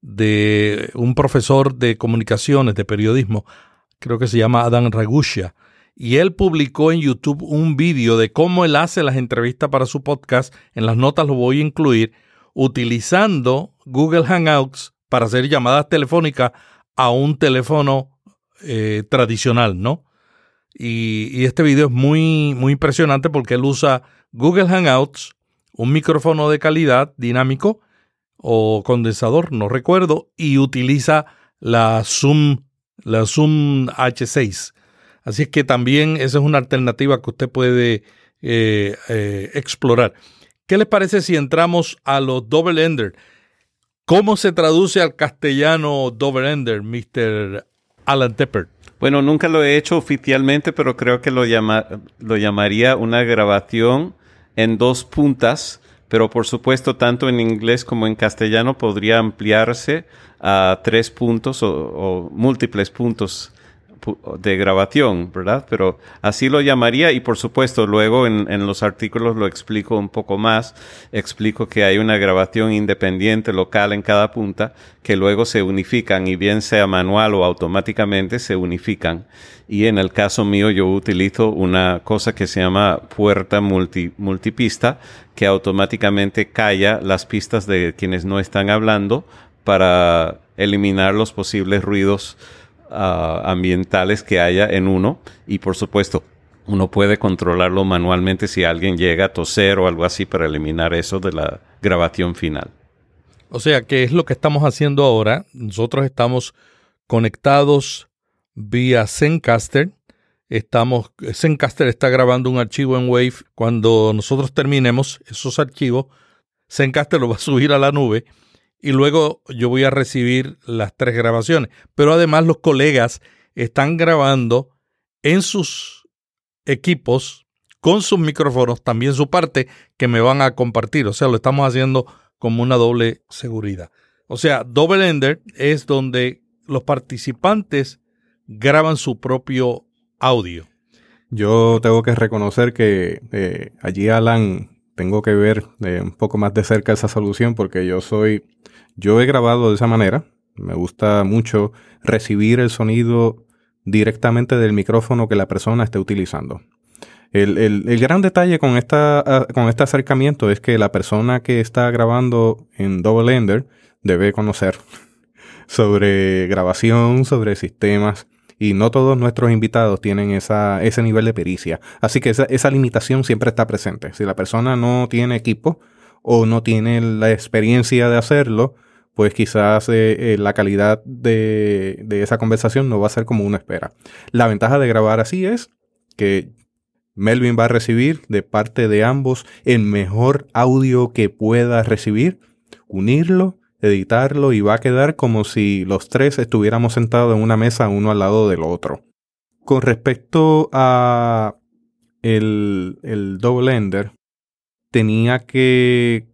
de un profesor de comunicaciones, de periodismo, creo que se llama Adam Ragusha. Y él publicó en YouTube un vídeo de cómo él hace las entrevistas para su podcast. En las notas lo voy a incluir, utilizando Google Hangouts para hacer llamadas telefónicas a un teléfono eh, tradicional, ¿no? Y, este video es muy, muy impresionante porque él usa Google Hangouts, un micrófono de calidad dinámico o condensador, no recuerdo, y utiliza la Zoom, la Zoom H6. Así es que también esa es una alternativa que usted puede eh, eh, explorar. ¿Qué les parece si entramos a los double ender? ¿Cómo se traduce al castellano double ender, Mr. Alan Tepper? Bueno, nunca lo he hecho oficialmente, pero creo que lo, llama, lo llamaría una grabación en dos puntas, pero por supuesto tanto en inglés como en castellano podría ampliarse a tres puntos o, o múltiples puntos de grabación, ¿verdad? Pero así lo llamaría y por supuesto luego en, en, los artículos lo explico un poco más, explico que hay una grabación independiente local en cada punta que luego se unifican y bien sea manual o automáticamente se unifican. Y en el caso mío yo utilizo una cosa que se llama puerta multi, multipista que automáticamente calla las pistas de quienes no están hablando para eliminar los posibles ruidos ambientales que haya en uno y por supuesto uno puede controlarlo manualmente si alguien llega a toser o algo así para eliminar eso de la grabación final. O sea, ¿qué es lo que estamos haciendo ahora? Nosotros estamos conectados vía Zencaster. Estamos, Zencaster está grabando un archivo en Wave. Cuando nosotros terminemos esos archivos, Zencaster lo va a subir a la nube y luego yo voy a recibir las tres grabaciones. Pero además los colegas están grabando en sus equipos con sus micrófonos también su parte que me van a compartir. O sea, lo estamos haciendo como una doble seguridad. O sea, Double Ender es donde los participantes graban su propio audio. Yo tengo que reconocer que eh, allí, Alan, tengo que ver eh, un poco más de cerca esa solución porque yo soy, yo he grabado de esa manera. Me gusta mucho recibir el sonido directamente del micrófono que la persona esté utilizando. El, el, gran detalle con, esta, ah, con este acercamiento es que la persona que está grabando en Double Ender debe conocer sobre grabación, sobre sistemas, y no todos nuestros invitados tienen esa, ese nivel de pericia. Así que esa, esa limitación siempre está presente. Si la persona no tiene equipo o no tiene la experiencia de hacerlo, pues quizás eh, eh, la calidad de, de, esa conversación no va a ser como uno espera. La ventaja de grabar así es que Melvin va a recibir de parte de ambos el mejor audio que pueda recibir, unirlo editarlo y va a quedar como si los tres estuviéramos sentados en una mesa uno al lado del otro. Con respecto a el, el Double Ender, tenía que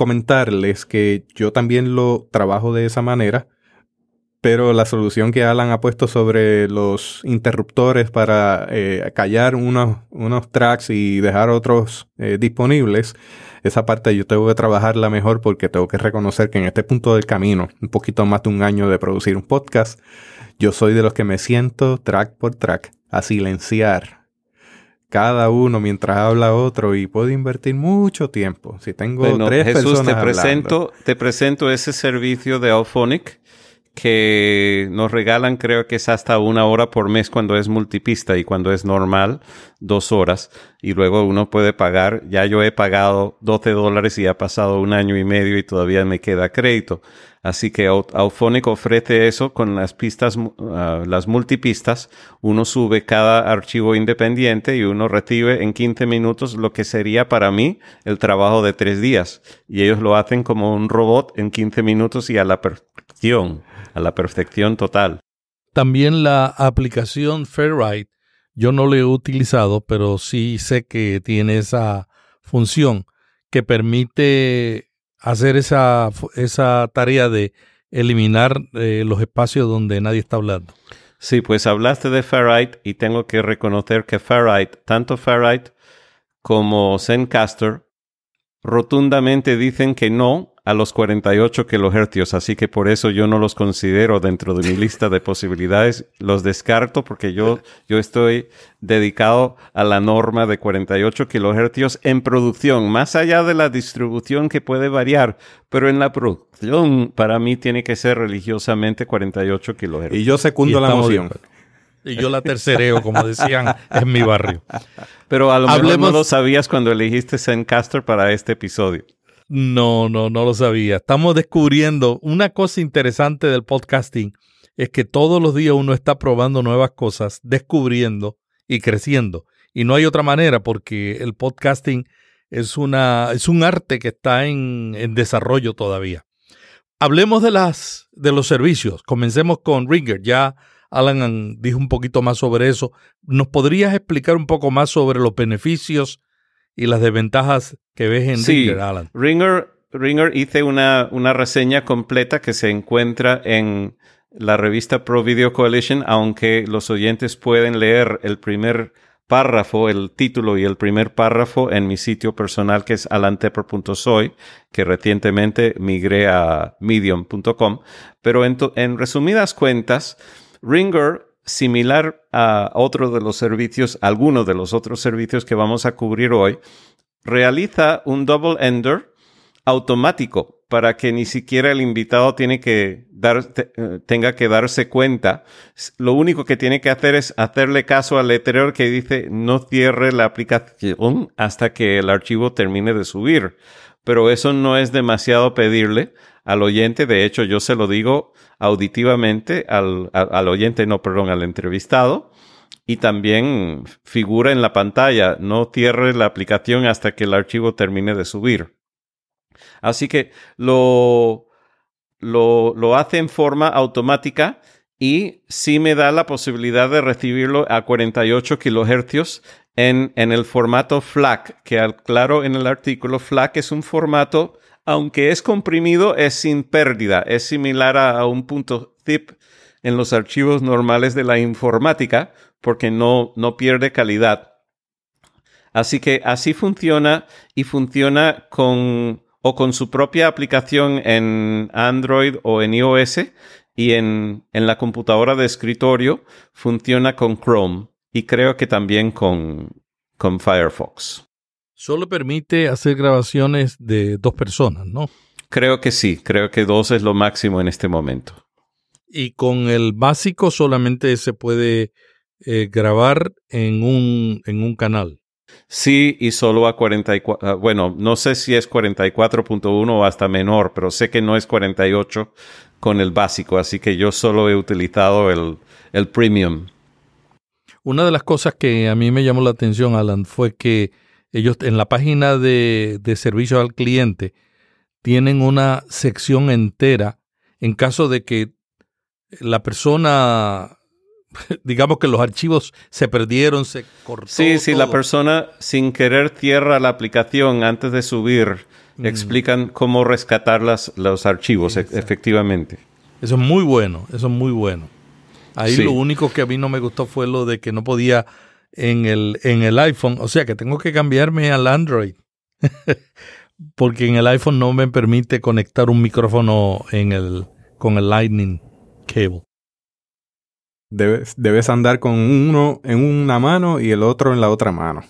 comentarles que yo también lo trabajo de esa manera, pero la solución que Alan ha puesto sobre los interruptores para eh, callar unos, unos tracks y dejar otros eh, disponibles, esa parte yo tengo que trabajarla mejor porque tengo que reconocer que en este punto del camino, un poquito más de un año de producir un podcast, yo soy de los que me siento track por track a silenciar cada uno mientras habla otro y puedo invertir mucho tiempo. Si tengo tres Jesús, personas te presento, te presento ese servicio de Auphonic que nos regalan, creo que es hasta una hora por mes cuando es multipista y cuando es normal, dos horas. Y luego uno puede pagar, ya yo he pagado 12 dólares y ha pasado un año y medio y todavía me queda crédito. Así que Auphonic ofrece eso con las pistas, ah, las multipistas. Uno sube cada archivo independiente y uno recibe en 15 minutos lo que sería para mí el trabajo de tres días. Y ellos lo hacen como un robot en 15 minutos y a la perfección a la perfección total. También la aplicación Fairwrite, yo no la he utilizado, pero sí sé que tiene esa función que permite hacer esa, esa tarea de eliminar eh, los espacios donde nadie está hablando. Sí, pues hablaste de Fairwrite y tengo que reconocer que Fairwrite, tanto Fairwrite como Zencaster, rotundamente dicen que no a los 48 kilohercios, así que por eso yo no los considero dentro de mi lista de posibilidades, los descarto porque yo, yo estoy dedicado a la norma de 48 kilohercios en producción, más allá de la distribución que puede variar, pero en la producción para mí tiene que ser religiosamente 48 kilohercios. Y yo secundo la moción. Y yo la tercereo, como decían en mi barrio. Pero a lo mejor no lo sabías cuando elegiste Zencaster para este episodio. No, no, no lo sabía. Estamos descubriendo una cosa interesante del podcasting es que todos los días uno está probando nuevas cosas, descubriendo y creciendo. Y no hay otra manera porque el podcasting es, una, es un arte que está en, en desarrollo todavía. Hablemos de, las, de los servicios. Comencemos con Ringer. Ya Alan dijo un poquito más sobre eso. ¿Nos podrías explicar un poco más sobre los beneficios y las desventajas que ves en Ringer, Alan. Ringer, Ringer hice una, una reseña completa que se encuentra en la revista Pro Video Coalition, aunque los oyentes pueden leer el primer párrafo, el título y el primer párrafo en mi sitio personal que es alantepper.soy, que recientemente migré a medium.com. Pero en, en resumidas cuentas, Ringer similar a otro de los servicios, algunos de los otros servicios que vamos a cubrir hoy, realiza un double ender automático para que ni siquiera el invitado eh, tenga que darse cuenta. Lo único que tiene que hacer es hacerle caso al letrero que dice no cierre la aplicación hasta que el archivo termine de subir. Pero eso no es demasiado pedirle al oyente. De hecho, yo se lo digo auditivamente al, al, oyente, no, perdón, al entrevistado. Y también figura en la pantalla, no cierre la aplicación hasta que el archivo termine de subir. Así que lo, lo, lo hace en forma automática y sí me da la posibilidad de recibirlo a 48 kilohercios en, en el formato FLAC, que claro en el artículo, FLAC es un formato aunque es comprimido, es sin pérdida. Es similar a, un punto zip en los archivos normales de la informática porque no, no pierde calidad. Así que así funciona y funciona con o con su propia aplicación en Android o en iOS y en, en la computadora de escritorio funciona con Chrome y creo que también con, con Firefox. Solo permite hacer grabaciones de dos personas, ¿no? Creo que sí, creo que dos es lo máximo en este momento. Y con el básico solamente se puede eh, grabar en un, en un canal. Sí, y solo a 44. Ah, bueno, no sé si es 44.1 o hasta menor, pero sé que no es 48 con el básico, así que yo solo he utilizado el, el premium. Una de las cosas que a mí me llamó la atención, Alan, fue que ellos en la página de, de servicio al cliente tienen una sección entera en caso de que la persona digamos que los archivos se perdieron, se cortó. Sí, si la persona sin querer cierra la aplicación antes de subir, mm. explican cómo rescatar las, los archivos, e- efectivamente. Eso es muy bueno, eso es muy bueno. Ahí lo único que a mí no me gustó fue lo de que no podía en el, en el iPhone, o sea que tengo que cambiarme al Android. Porque en el iPhone no me permite conectar un micrófono en el, con el Lightning Cable. Debes, debes andar con uno en una mano y el otro en la otra mano.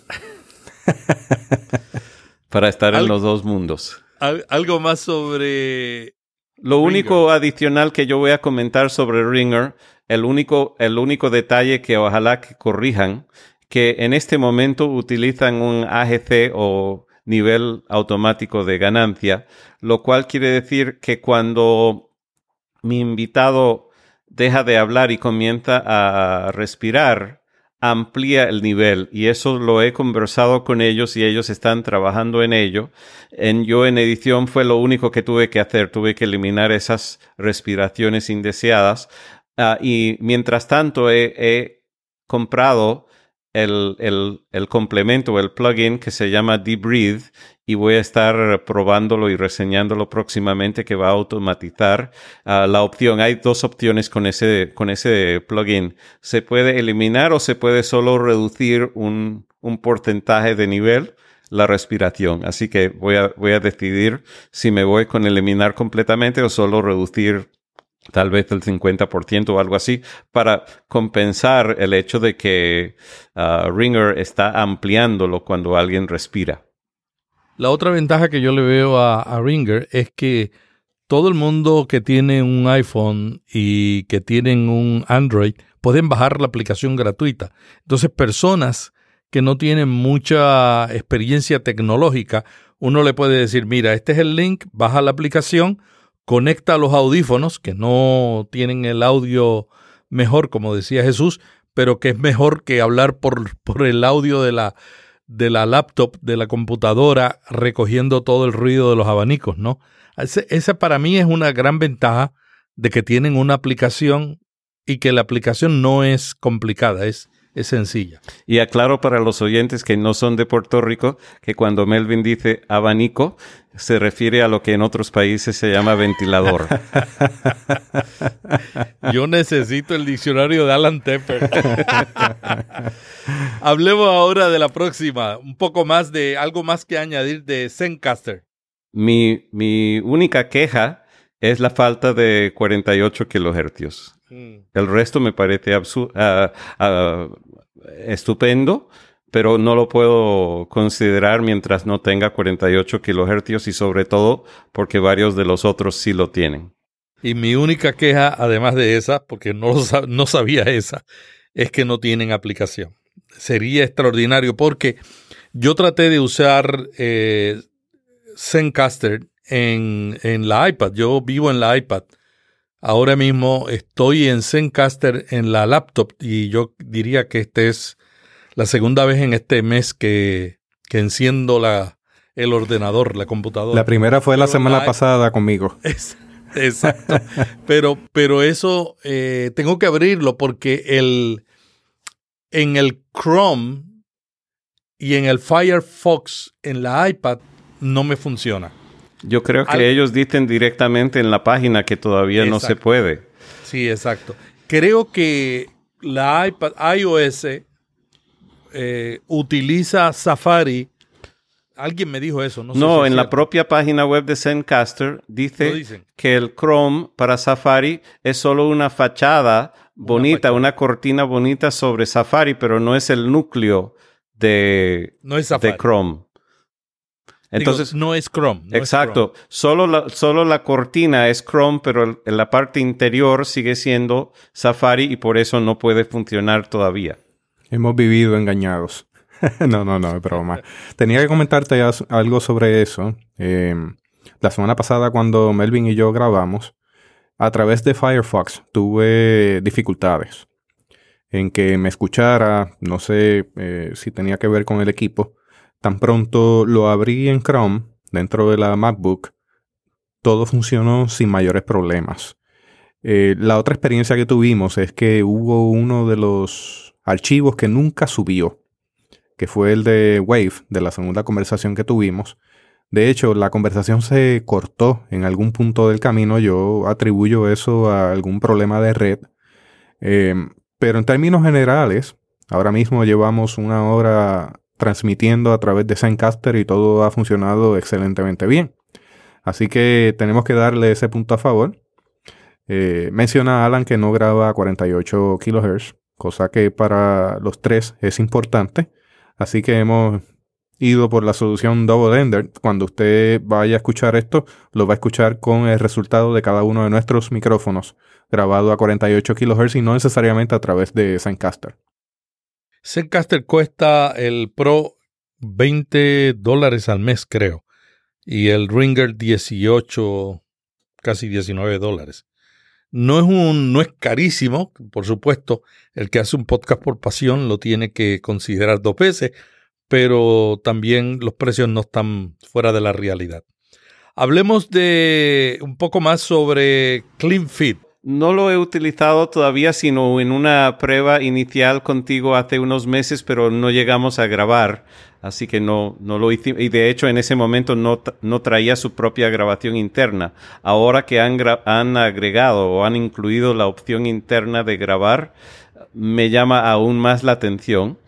Para estar en los dos mundos. algo más sobre... Lo único adicional que yo voy a comentar sobre Ringer, el único, el único detalle que ojalá que corrijan, que en este momento utilizan un AGC o nivel automático de ganancia, lo cual quiere decir que cuando mi invitado deja de hablar y comienza a respirar, amplía el nivel. Y eso lo he conversado con ellos y ellos están trabajando en ello. En yo en edición fue lo único que tuve que hacer, tuve que eliminar esas respiraciones indeseadas. Ah, y mientras tanto he, comprado el, el, complemento, el plugin que se llama Deep Breathe y voy a estar probándolo y reseñándolo próximamente que va a automatizar ah, la opción. Hay dos opciones con ese, con ese plugin. Se puede eliminar o se puede solo reducir un, un porcentaje de nivel la respiración. Así que voy a, voy a decidir si me voy con eliminar completamente o solo reducir tal vez el 50% o algo así, para compensar el hecho de que ah, Ringer está ampliándolo cuando alguien respira. La otra ventaja que yo le veo a, Ringer es que todo el mundo que tiene un iPhone y que tienen un Android pueden bajar la aplicación gratuita. Entonces, personas que no tienen mucha experiencia tecnológica, uno le puede decir, mira, este es el link, baja la aplicación, conecta los audífonos, que no tienen el audio mejor, como decía Jesús, pero que es mejor que hablar por, por el audio de la, de la laptop, de la computadora, recogiendo todo el ruido de los abanicos, ¿no? Esa para mí es una gran ventaja de que tienen una aplicación y que la aplicación no es complicada, es es sencilla. Y aclaro para los oyentes que no son de Puerto Rico que cuando Melvin dice abanico, se refiere a lo que en otros países se llama ventilador. Yo necesito el diccionario de Alan Tepper. Hablemos ahora de la próxima, un poco más de algo más que añadir de Zencaster. Mi, mi única queja es la falta de 48 kilohercios. Mm. El resto me parece ah, ah, estupendo, pero no lo puedo considerar mientras no tenga 48 kilohercios y sobre todo porque varios de los otros sí lo tienen. Y mi única queja, además de esa, porque no, no sabía esa, es que no tienen aplicación. Sería extraordinario porque yo traté de usar eh, Zencaster en, en la iPad. Yo vivo en la iPad Ahora mismo estoy en Zencaster en la laptop y yo diría que esta es la segunda vez en este mes que, que enciendo la, el ordenador, la computadora. La primera fue la semana pasada conmigo. exacto. pero, pero eso eh, tengo que abrirlo porque el, en el Chrome y en el Firefox en la iPad no me funciona. Yo creo que ellos dicen directamente en la página que todavía no se puede. Sí, exacto. creo que la iPad iOS eh, utiliza Safari. Alguien me dijo eso. No, no en la propia página web de Zencaster dice que el Chrome para Safari es solo una fachada bonita, una, cortina bonita sobre Safari, pero no es el núcleo de, de Chrome. Entonces, no es Chrome. exacto. Solo, la, solo la cortina es Chrome, pero en la parte interior sigue siendo Safari y por eso no puede funcionar todavía. Hemos vivido engañados. no, no, no, es broma. Tenía que comentarte algo sobre eso. Em, la semana pasada cuando Melvin y yo grabamos, a través de Firefox tuve dificultades en que me escuchara, no sé eh, si tenía que ver con el equipo. Tan pronto lo abrí en Chrome, dentro de la MacBook, todo funcionó sin mayores problemas. Eh, la otra experiencia que tuvimos es que hubo uno de los archivos que nunca subió, que fue el de Wave, de la segunda conversación que tuvimos. De hecho, la conversación se cortó en algún punto del camino. Yo atribuyo eso a algún problema de red. Eh, pero en términos generales, ahora mismo llevamos una hora transmitiendo a través de Zencaster y todo ha funcionado excelentemente bien. Así que tenemos que darle ese punto a favor. Eh, menciona Alan que no graba a 48 kHz, cosa que para los tres es importante. Así que hemos ido por la solución Double Ender. Cuando usted vaya a escuchar esto, lo va a escuchar con el resultado de cada uno de nuestros micrófonos grabado a 48 kHz y no necesariamente a través de Zencaster. Zencaster cuesta el Pro 20 dólares al mes, creo, y el Ringer 18, casi 19 dólares. No es, un, no es carísimo, por supuesto, el que hace un podcast por pasión lo tiene que considerar dos veces, pero también los precios no están fuera de la realidad. Hablemos de un poco más sobre CleanFit. No lo he utilizado todavía, sino en una prueba inicial contigo hace unos meses, pero no llegamos a grabar, así que no, no lo hice. Y de hecho, en ese momento no, no traía su propia grabación interna. Ahora que han, han agregado o han incluido la opción interna de grabar, me llama aún más la atención.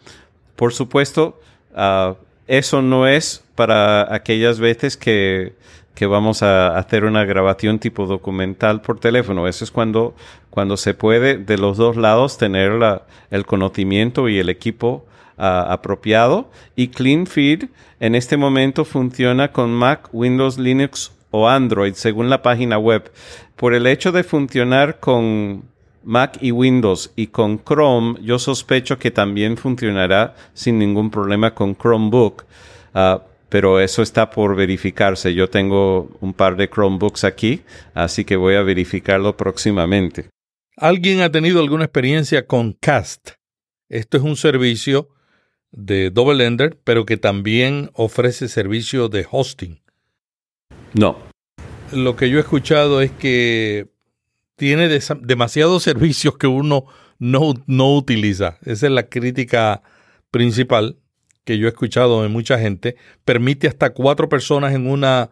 Por supuesto, ah, eso no es para aquellas veces que que vamos a hacer una grabación tipo documental por teléfono. Eso es cuando, cuando se puede de los dos lados tener la, el conocimiento y el equipo ah, apropiado. Y CleanFeed en este momento funciona con Mac, Windows, Linux o Android, según la página web. Por el hecho de funcionar con Mac y Windows y con Chrome, yo sospecho que también funcionará sin ningún problema con Chromebook. Uh, pero eso está por verificarse. Yo tengo un par de Chromebooks aquí, así que voy a verificarlo próximamente. ¿Alguien ha tenido alguna experiencia con Cast? Esto es un servicio de Double Ender, pero que también ofrece servicio de hosting. No. Lo que yo he escuchado es que tiene demasiados servicios que uno no, no utiliza. Esa es la crítica principal que yo he escuchado de mucha gente, permite hasta cuatro personas en una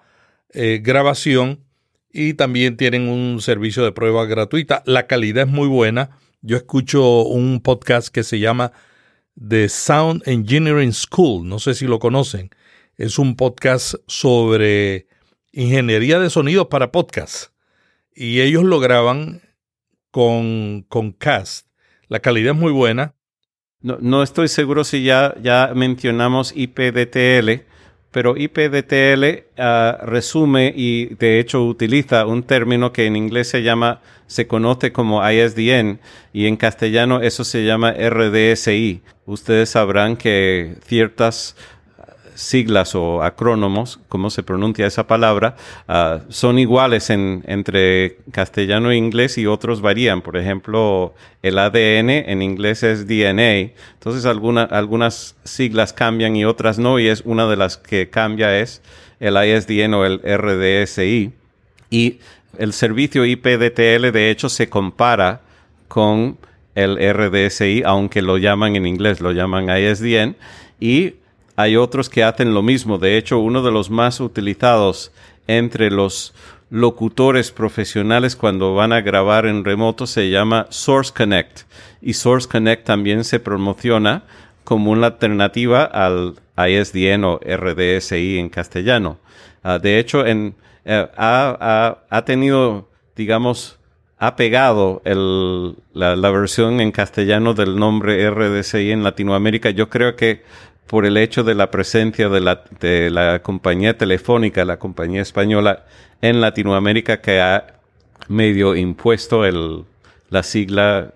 eh, grabación y también tienen un servicio de prueba gratuita. La calidad es muy buena. Yo escucho un podcast que se llama The Sound Engineering School, no sé si lo conocen. Es un podcast sobre ingeniería de sonidos para podcasts. Y ellos lo graban con, con Cast. La calidad es muy buena. No, estoy seguro si ya, ya mencionamos IPDTL, pero IPDTL ah, resume y de hecho utiliza un término que en inglés se llama, se conoce como ISDN y en castellano eso se llama RDSI. Ustedes sabrán que ciertas siglas o acrónomos, como se pronuncia esa palabra, ah, son iguales en, entre castellano e inglés y otros varían. Por ejemplo, el ADN en inglés es DNA, entonces algunas siglas cambian y otras no, y es una de las que cambia es el ISDN o el RDSI. Y el servicio IPDTL de hecho se compara con el RDSI, aunque lo llaman en inglés, lo llaman ISDN, y hay otros que hacen lo mismo. De hecho, uno de los más utilizados entre los locutores profesionales cuando van a grabar en remoto se llama Source Connect. Y Source Connect también se promociona como una alternativa al ISDN o RDSI en castellano. Ah, de hecho, eh, ha, tenido, digamos, ha pegado la, la, versión en castellano del nombre RDSI en Latinoamérica. Yo creo que por el hecho de la presencia de la, de la compañía telefónica, la compañía española en Latinoamérica que ha medio impuesto el, la sigla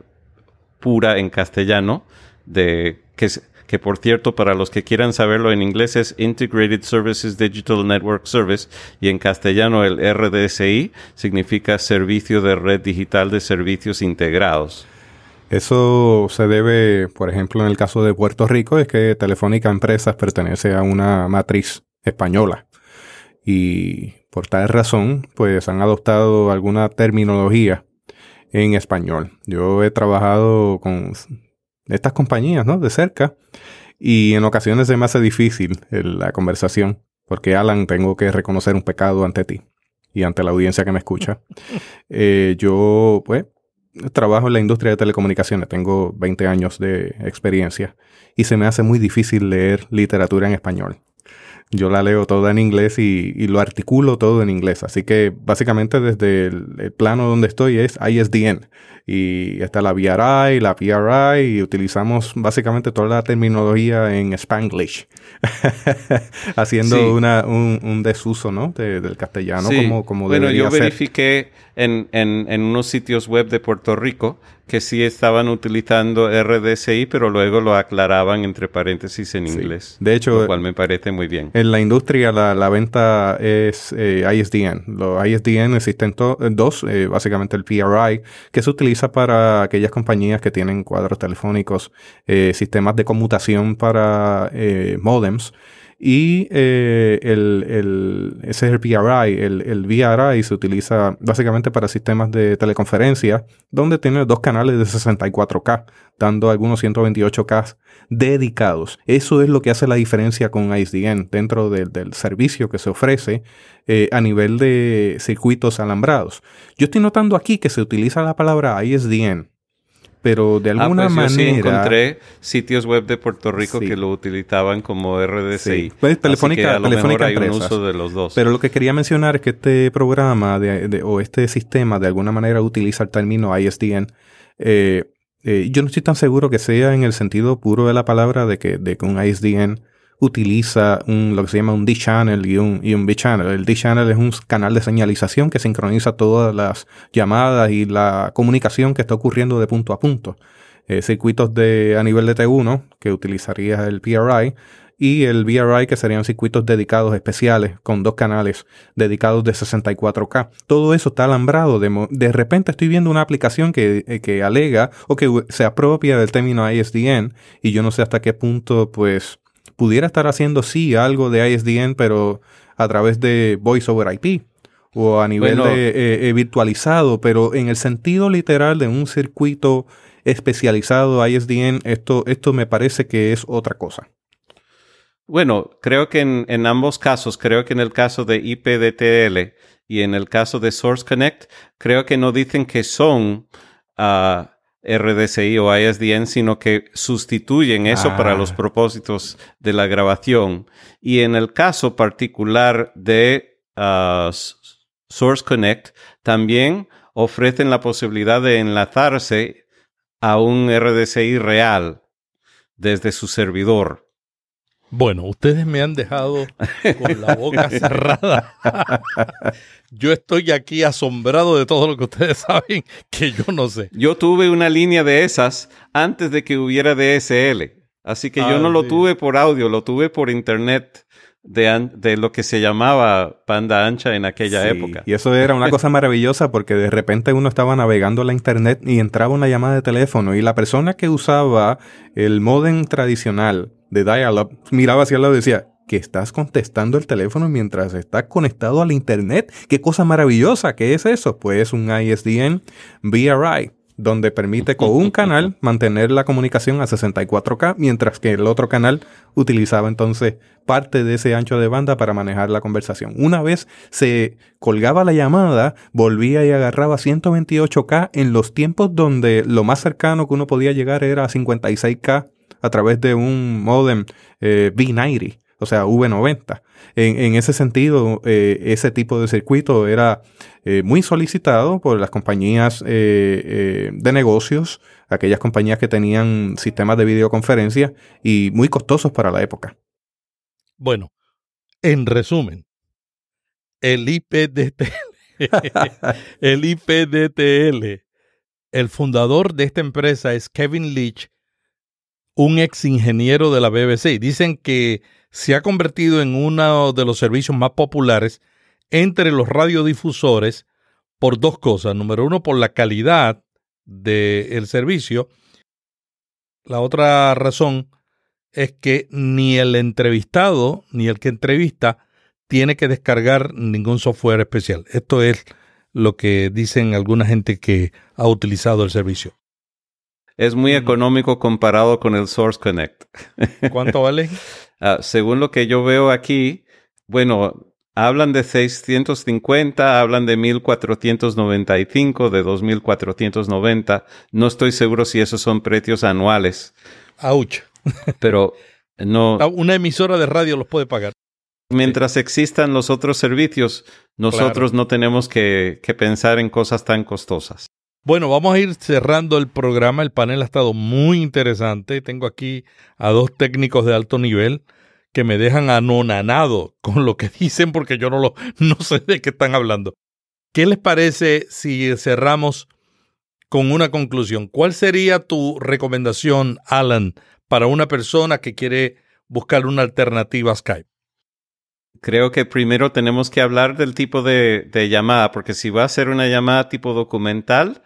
pura en castellano, de, que, que por cierto, para los que quieran saberlo en inglés es Integrated Services Digital Network Service y en castellano el RDSI significa Servicio de Red Digital de Servicios Integrados. Eso se debe, por ejemplo, en el caso de Puerto Rico, es que Telefónica Empresas pertenece a una matriz española. Y por tal razón, pues han adoptado alguna terminología en español. Yo he trabajado con estas compañías, ¿no? De cerca. Y en ocasiones se me hace difícil la conversación. Porque, Alan, tengo que reconocer un pecado ante ti y ante la audiencia que me escucha. Eh, yo, pues, trabajo en la industria de telecomunicaciones, tengo 20 años de experiencia y se me hace muy difícil leer literatura en español. Yo la leo toda en inglés y, lo articulo todo en inglés. Así que básicamente desde el, plano donde estoy es ISDN. Y está la VRI, la PRI, y utilizamos básicamente toda la terminología en Spanglish. Haciendo una, un, desuso ¿no? del castellano como, como bueno, yo verifiqué en, en, en unos sitios web de Puerto Rico que sí estaban utilizando RDCI, pero luego lo aclaraban entre paréntesis en inglés. De hecho, lo cual me parece muy bien. En la industria la, venta es eh, ISDN. Los ISDN existen dos, eh, básicamente el PRI, que se utiliza para aquellas compañías que tienen cuadros telefónicos, eh, sistemas de conmutación para modems y eh, el, el, ese es el PRI. El, el VRI se utiliza básicamente para sistemas de teleconferencia, donde tiene dos canales de 64K, dando algunos 128K dedicados. Eso es lo que hace la diferencia con ISDN dentro del servicio que se ofrece eh, a nivel de circuitos alambrados. Yo estoy notando aquí que se utiliza la palabra ISDN pero de ah, alguna manera... Pues yo sí encontré sitios web de Puerto Rico que lo utilizaban como RDCI. Pues, telefónica, telefónica hay un uso de los dos. Pero lo que quería mencionar es que este programa de, o este sistema de alguna manera utiliza el término ISDN. Eh, eh, yo no estoy tan seguro que sea en el sentido puro de la palabra de que, de que un ISDN utiliza un, lo que se llama un D-Channel y un, B-Channel. El D-Channel es un canal de señalización que sincroniza todas las llamadas y la comunicación que está ocurriendo de punto a punto. Eh, circuitos de, a nivel de T1, que utilizaría el PRI, y el VRI, que serían circuitos dedicados especiales con dos canales dedicados de 64K. Todo eso está alambrado. De, de repente estoy viendo una aplicación que, eh, que alega o que se apropia del término ISDN y yo no sé hasta qué punto pues pudiera estar haciendo sí algo de ISDN, pero a través de Voice over IP o a nivel de, eh, eh, virtualizado, pero en el sentido literal de un circuito especializado ISDN, esto, esto me parece que es otra cosa. Bueno, creo que en, ambos casos, creo que en el caso de IPDTL y en el caso de Source Connect, creo que no dicen que son uh, RDCI o ISDN, sino que sustituyen eso para los ah. propósitos de la grabación. Y en el caso particular de uh, Source Connect, también ofrecen la posibilidad de enlazarse a un RDCI real desde su servidor. Bueno, ustedes me han dejado con la boca cerrada. yo estoy aquí asombrado de todo lo que ustedes saben que yo no sé. Yo tuve una línea de esas antes de que hubiera DSL. Así que yo ah, no lo tuve por audio, lo tuve por internet de, de, lo que se llamaba banda ancha en aquella época. Y eso era una cosa maravillosa porque de repente uno estaba navegando la internet y entraba una llamada de teléfono y la persona que usaba el modem tradicional de dial-up, miraba hacia el lado y decía, que estás contestando el teléfono mientras estás conectado al internet. Qué cosa maravillosa, ¿qué es eso? Pues un ISDN VRI. Donde permite con un canal mantener la comunicación a 64K, mientras que el otro canal utilizaba entonces parte de ese ancho de banda para manejar la conversación. Una vez se colgaba la llamada, volvía y agarraba 128K en los tiempos donde lo más cercano que uno podía llegar era a 56K a través de un modem eh, V90, o sea, V90. En, ese sentido, eh, ese tipo de circuito era eh, muy solicitado por las compañías de negocios, aquellas compañías que tenían sistemas de videoconferencia y muy costosos para la época. Bueno, en resumen, el IPDTL, el IPDTL, el fundador de esta empresa es Kevin Leach, un ex ingeniero de la BBC. Dicen que se ha convertido en uno de los servicios más populares entre los radiodifusores por dos cosas. Número uno, por la calidad del servicio. La otra razón es que ni el entrevistado ni el que entrevista tiene que descargar ningún software especial. Esto es lo que dicen alguna gente que ha utilizado el servicio. Es muy económico comparado con el Source Connect. ¿Cuánto vale? Ah, según lo que yo veo aquí, bueno, hablan de 650, hablan de 1495, de 2490. No estoy seguro si esos son precios anuales. ¡Auch! Pero no. Ah, una emisora de radio los puede pagar. Mientras existan los otros servicios, nosotros no tenemos que pensar en cosas tan costosas. Bueno, vamos a ir cerrando el programa. El panel ha estado muy interesante. Tengo aquí a dos técnicos de alto nivel que me dejan anonanado con lo que dicen porque yo no, lo, no sé de qué están hablando. ¿Qué les parece si cerramos con una conclusión? ¿Cuál sería tu recomendación, Alan, para una persona que quiere buscar una alternativa a Skype? Creo que primero tenemos que hablar del tipo de, llamada, porque si va a ser una llamada tipo documental,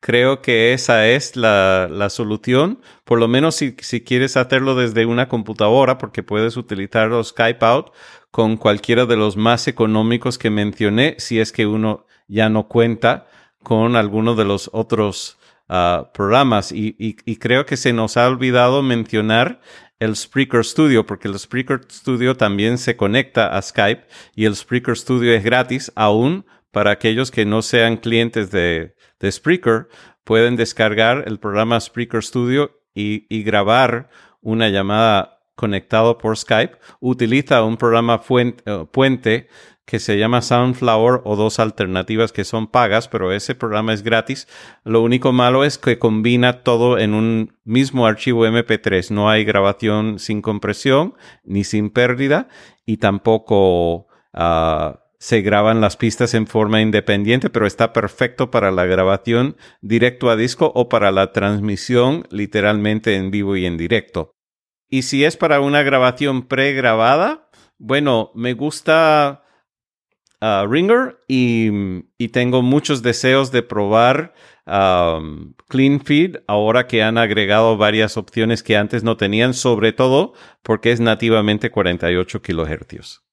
creo que esa es la, solución. Por lo menos si, quieres hacerlo desde una computadora, porque puedes utilizar los Skype Out con cualquiera de los más económicos que mencioné, si es que uno ya no cuenta con alguno de los otros ah, programas. y, creo que se nos ha olvidado mencionar el Spreaker Studio, porque el Spreaker Studio también se conecta a Skype y el Spreaker Studio es gratis, aún para aquellos que no sean clientes de, Spreaker, pueden descargar el programa Spreaker Studio y, y grabar una llamada conectado por Skype. Utiliza un programa eh, puente que se llama Soundflower o dos alternativas que son pagas, pero ese programa es gratis. Lo único malo es que combina todo en un mismo archivo MP3. No hay grabación sin compresión ni sin pérdida y tampoco ah, se graban las pistas en forma independiente, pero está perfecto para la grabación directo a disco o para la transmisión literalmente en vivo y en directo. Y si es para una grabación pregrabada, bueno, me gusta Ringer y, tengo muchos deseos de probar um, Clean Feed ahora que han agregado varias opciones que antes no tenían, sobre todo porque es nativamente 48 kilohercios.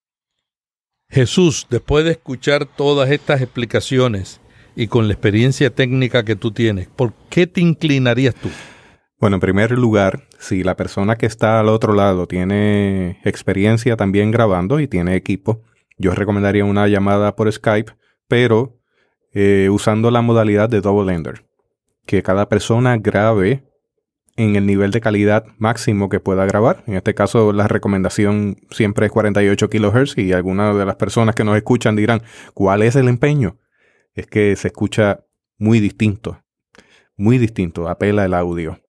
Jesús, después de escuchar todas estas explicaciones y con la experiencia técnica que tú tienes, ¿por qué te inclinarías tú? Bueno, en primer lugar, si la persona que está al otro lado tiene experiencia también grabando y tiene equipo, yo recomendaría una llamada por Skype, pero eh, usando la modalidad de double ender. Que cada persona grabe en el nivel de calidad máximo que pueda grabar. En este caso, la recomendación siempre es 48 kHz y algunas de las personas que nos escuchan dirán, ¿cuál es el empeño? Es que se escucha muy distinto, muy distinto, apela el audio.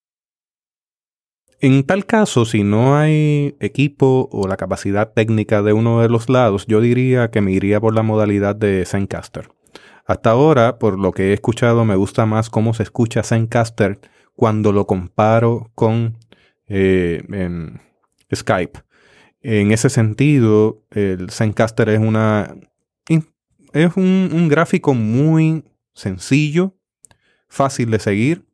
En tal caso, si no hay equipo o la capacidad técnica de uno de los lados, yo diría que me iría por la modalidad de Zencaster. Hasta ahora, por lo que he escuchado, me gusta más cómo se escucha Zencaster cuando lo comparo con eh, Skype. En ese sentido, el Zencaster es una es un gráfico muy sencillo, fácil de seguir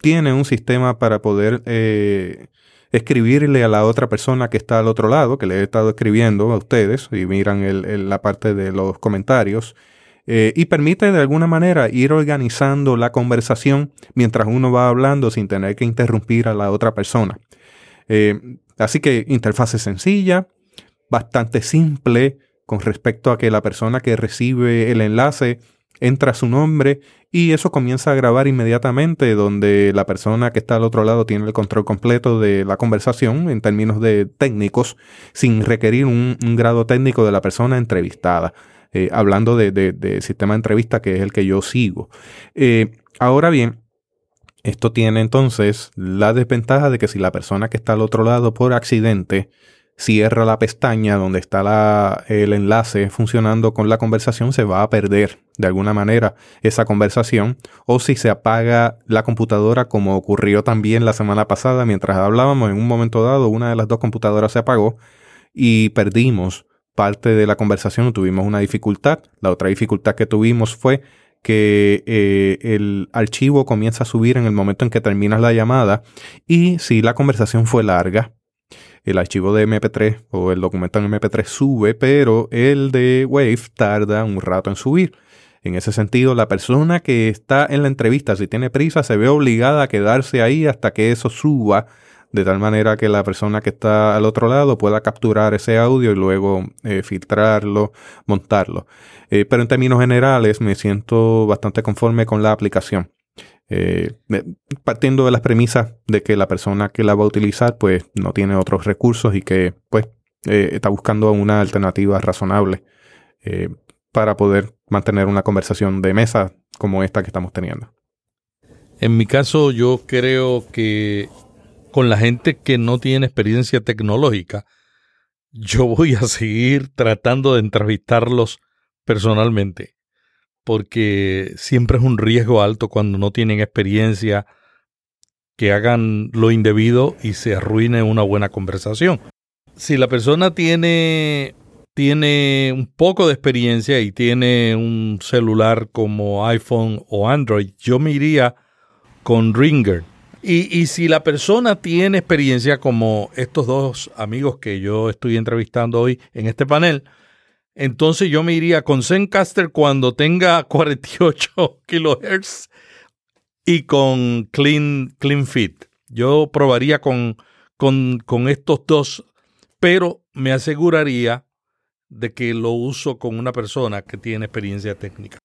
tiene un sistema para poder eh, escribirle a la otra persona que está al otro lado, que le he estado escribiendo a ustedes, y miran la parte de los comentarios. eh, y permite de alguna manera ir organizando la conversación mientras uno va hablando sin tener que interrumpir a la otra persona. Eh, así que interfase sencilla, bastante simple con respecto a que la persona que recibe el enlace entra su nombre y eso comienza a grabar inmediatamente donde la persona que está al otro lado tiene el control completo de la conversación en términos de técnicos sin requerir un, grado técnico de la persona entrevistada. Eh, hablando de, sistema de entrevista que es el que yo sigo. Eh, ahora bien, esto tiene entonces la desventaja de que si la persona que está al otro lado por accidente cierra la pestaña donde está el enlace funcionando con la conversación, se va a perder de alguna manera esa conversación. O si se apaga la computadora, como ocurrió también la semana pasada, mientras hablábamos, en un momento dado, una de las dos computadoras se apagó y perdimos parte de la conversación, tuvimos una dificultad. La otra dificultad que tuvimos fue que eh, el archivo comienza a subir en el momento en que terminas la llamada y si la conversación fue larga, el archivo de MP3 o el documento en MP3 sube, pero el de Wave tarda un rato en subir. En ese sentido, la persona que está en la entrevista, si tiene prisa, se ve obligada a quedarse ahí hasta que eso suba, de tal manera que la persona que está al otro lado pueda capturar ese audio y luego eh, filtrarlo, montarlo. Eh, pero en términos generales me siento bastante conforme con la aplicación. Eh, partiendo de las premisas de que la persona que la va a utilizar pues no tiene otros recursos y que pues eh, está buscando una alternativa razonable eh, para poder mantener una conversación de mesa como esta que estamos teniendo. En mi caso yo creo que con la gente que no tiene experiencia tecnológica, yo voy a seguir tratando de entrevistarlos personalmente porque siempre es un riesgo alto cuando no tienen experiencia que hagan lo indebido y se arruine una buena conversación. Si la persona tiene, tiene un poco de experiencia y tiene un celular como iPhone o Android, yo me iría con Ringer. Y, y si la persona tiene experiencia como estos dos amigos que yo estoy entrevistando hoy en este panel, entonces yo me iría con Zencaster cuando tenga 48 kHz y con Clean, Clean Fit. Yo probaría con, con, con estos dos, pero me aseguraría de que lo uso con una persona que tiene experiencia técnica.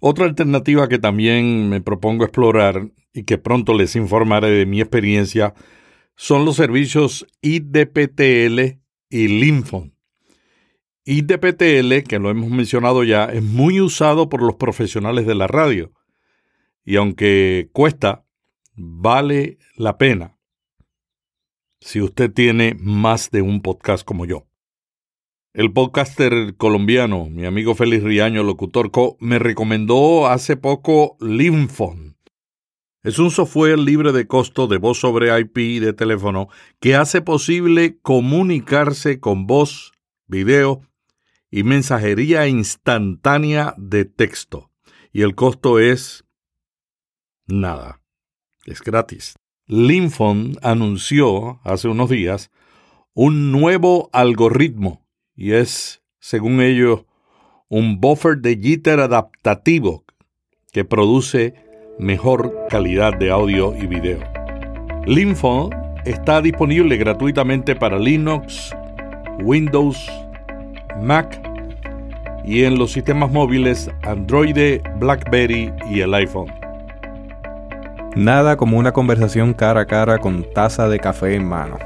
Otra alternativa que también me propongo explorar y que pronto les informaré de mi experiencia son los servicios IDPTL y Linfon. IDPTL, que lo hemos mencionado ya, es muy usado por los profesionales de la radio. Y aunque cuesta, vale la pena si usted tiene más de un podcast como yo. El podcaster colombiano, mi amigo Félix Riaño, locutor co, me recomendó hace poco Linfon. Es un software libre de costo de voz sobre IP y de teléfono que hace posible comunicarse con voz, video y mensajería instantánea de texto. Y el costo es nada. Es gratis. Linfon anunció hace unos días un nuevo algoritmo y es, según ellos, un buffer de jitter adaptativo que produce mejor calidad de audio y video. Linfon está disponible gratuitamente para Linux, Windows, Mac y en los sistemas móviles Android, BlackBerry y el iPhone. Nada como una conversación cara a cara con taza de café en mano.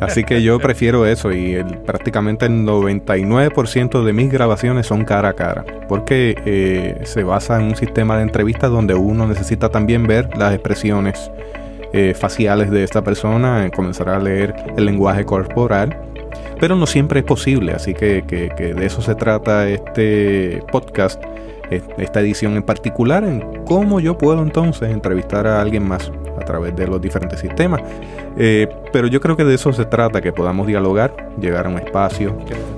Así que yo prefiero eso y prácticamente el 99% de mis grabaciones son cara a cara, porque eh, se basa en un sistema de entrevistas donde uno necesita también ver las expresiones eh, faciales de esta persona, comenzar a leer el lenguaje corporal pero no siempre es posible, así que, de eso se trata este podcast, esta edición en particular, en cómo yo puedo entonces entrevistar a alguien más a través de los diferentes sistemas. Eh, pero yo creo que de eso se trata, que podamos dialogar, llegar a un espacio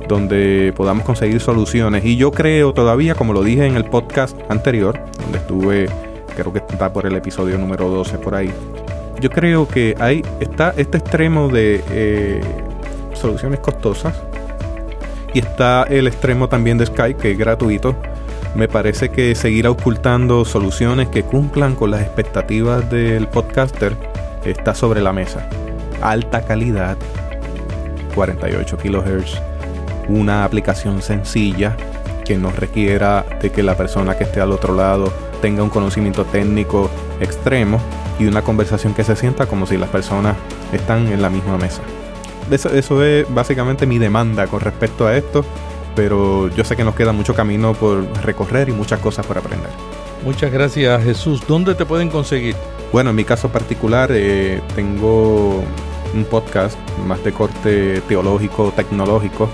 donde podamos conseguir soluciones. Y yo creo todavía, como lo dije en el podcast anterior, donde estuve, creo que está por el episodio número 12 por ahí, yo creo que hay, está este extremo de... Eh, soluciones costosas. Y está el extremo también de Skype, que es gratuito, me parece que seguir ocultando soluciones que cumplan con las expectativas del podcaster está sobre la mesa. Alta calidad, 48 kHz, una aplicación sencilla que no requiera de que la persona que esté al otro lado tenga un conocimiento técnico extremo y una conversación que se sienta como si las personas están en la misma mesa. Eso, eso es básicamente mi demanda con respecto a esto pero yo sé que nos queda mucho camino por recorrer y muchas cosas por aprender. Muchas gracias Jesús. ¿Dónde te pueden conseguir? Bueno, en mi caso particular eh, tengo un podcast más de corte teológico, tecnológico,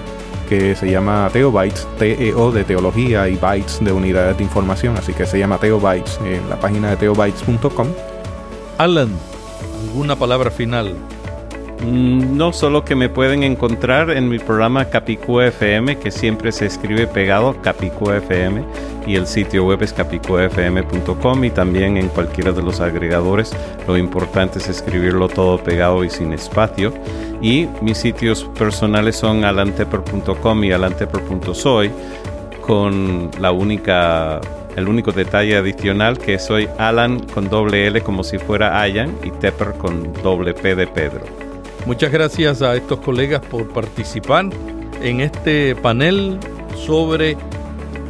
que se llama Teobytes, T-E-O de teología y bytes de unidades de información, así que se llama Teobytes en la página de teobytes.com. Alan, ¿alguna palabra final? Mm, no solo que me pueden encontrar en mi programa Capicú FM, que siempre se escribe pegado Capicú FM, y el sitio web es capicufm.com y también en cualquiera de los agregadores. Lo importante es escribirlo todo pegado y sin espacio. Y mis sitios personales son alanteper.com y alanteper.soy, con la única el único detalle adicional que soy Alan con doble L como si fuera Ayan y Tepper con doble P de Pedro. Muchas gracias a estos colegas por participar en este panel sobre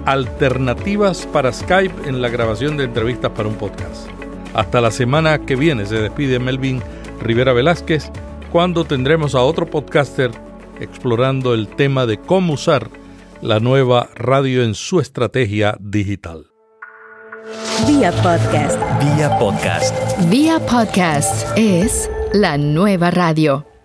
alternativas para Skype en la grabación de entrevistas para un podcast. Hasta la semana que viene se despide Melvin Rivera Velázquez cuando tendremos a otro podcaster explorando el tema de cómo usar la nueva radio en su estrategia digital. Vía podcast. Vía podcast. Vía podcast es la nueva radio.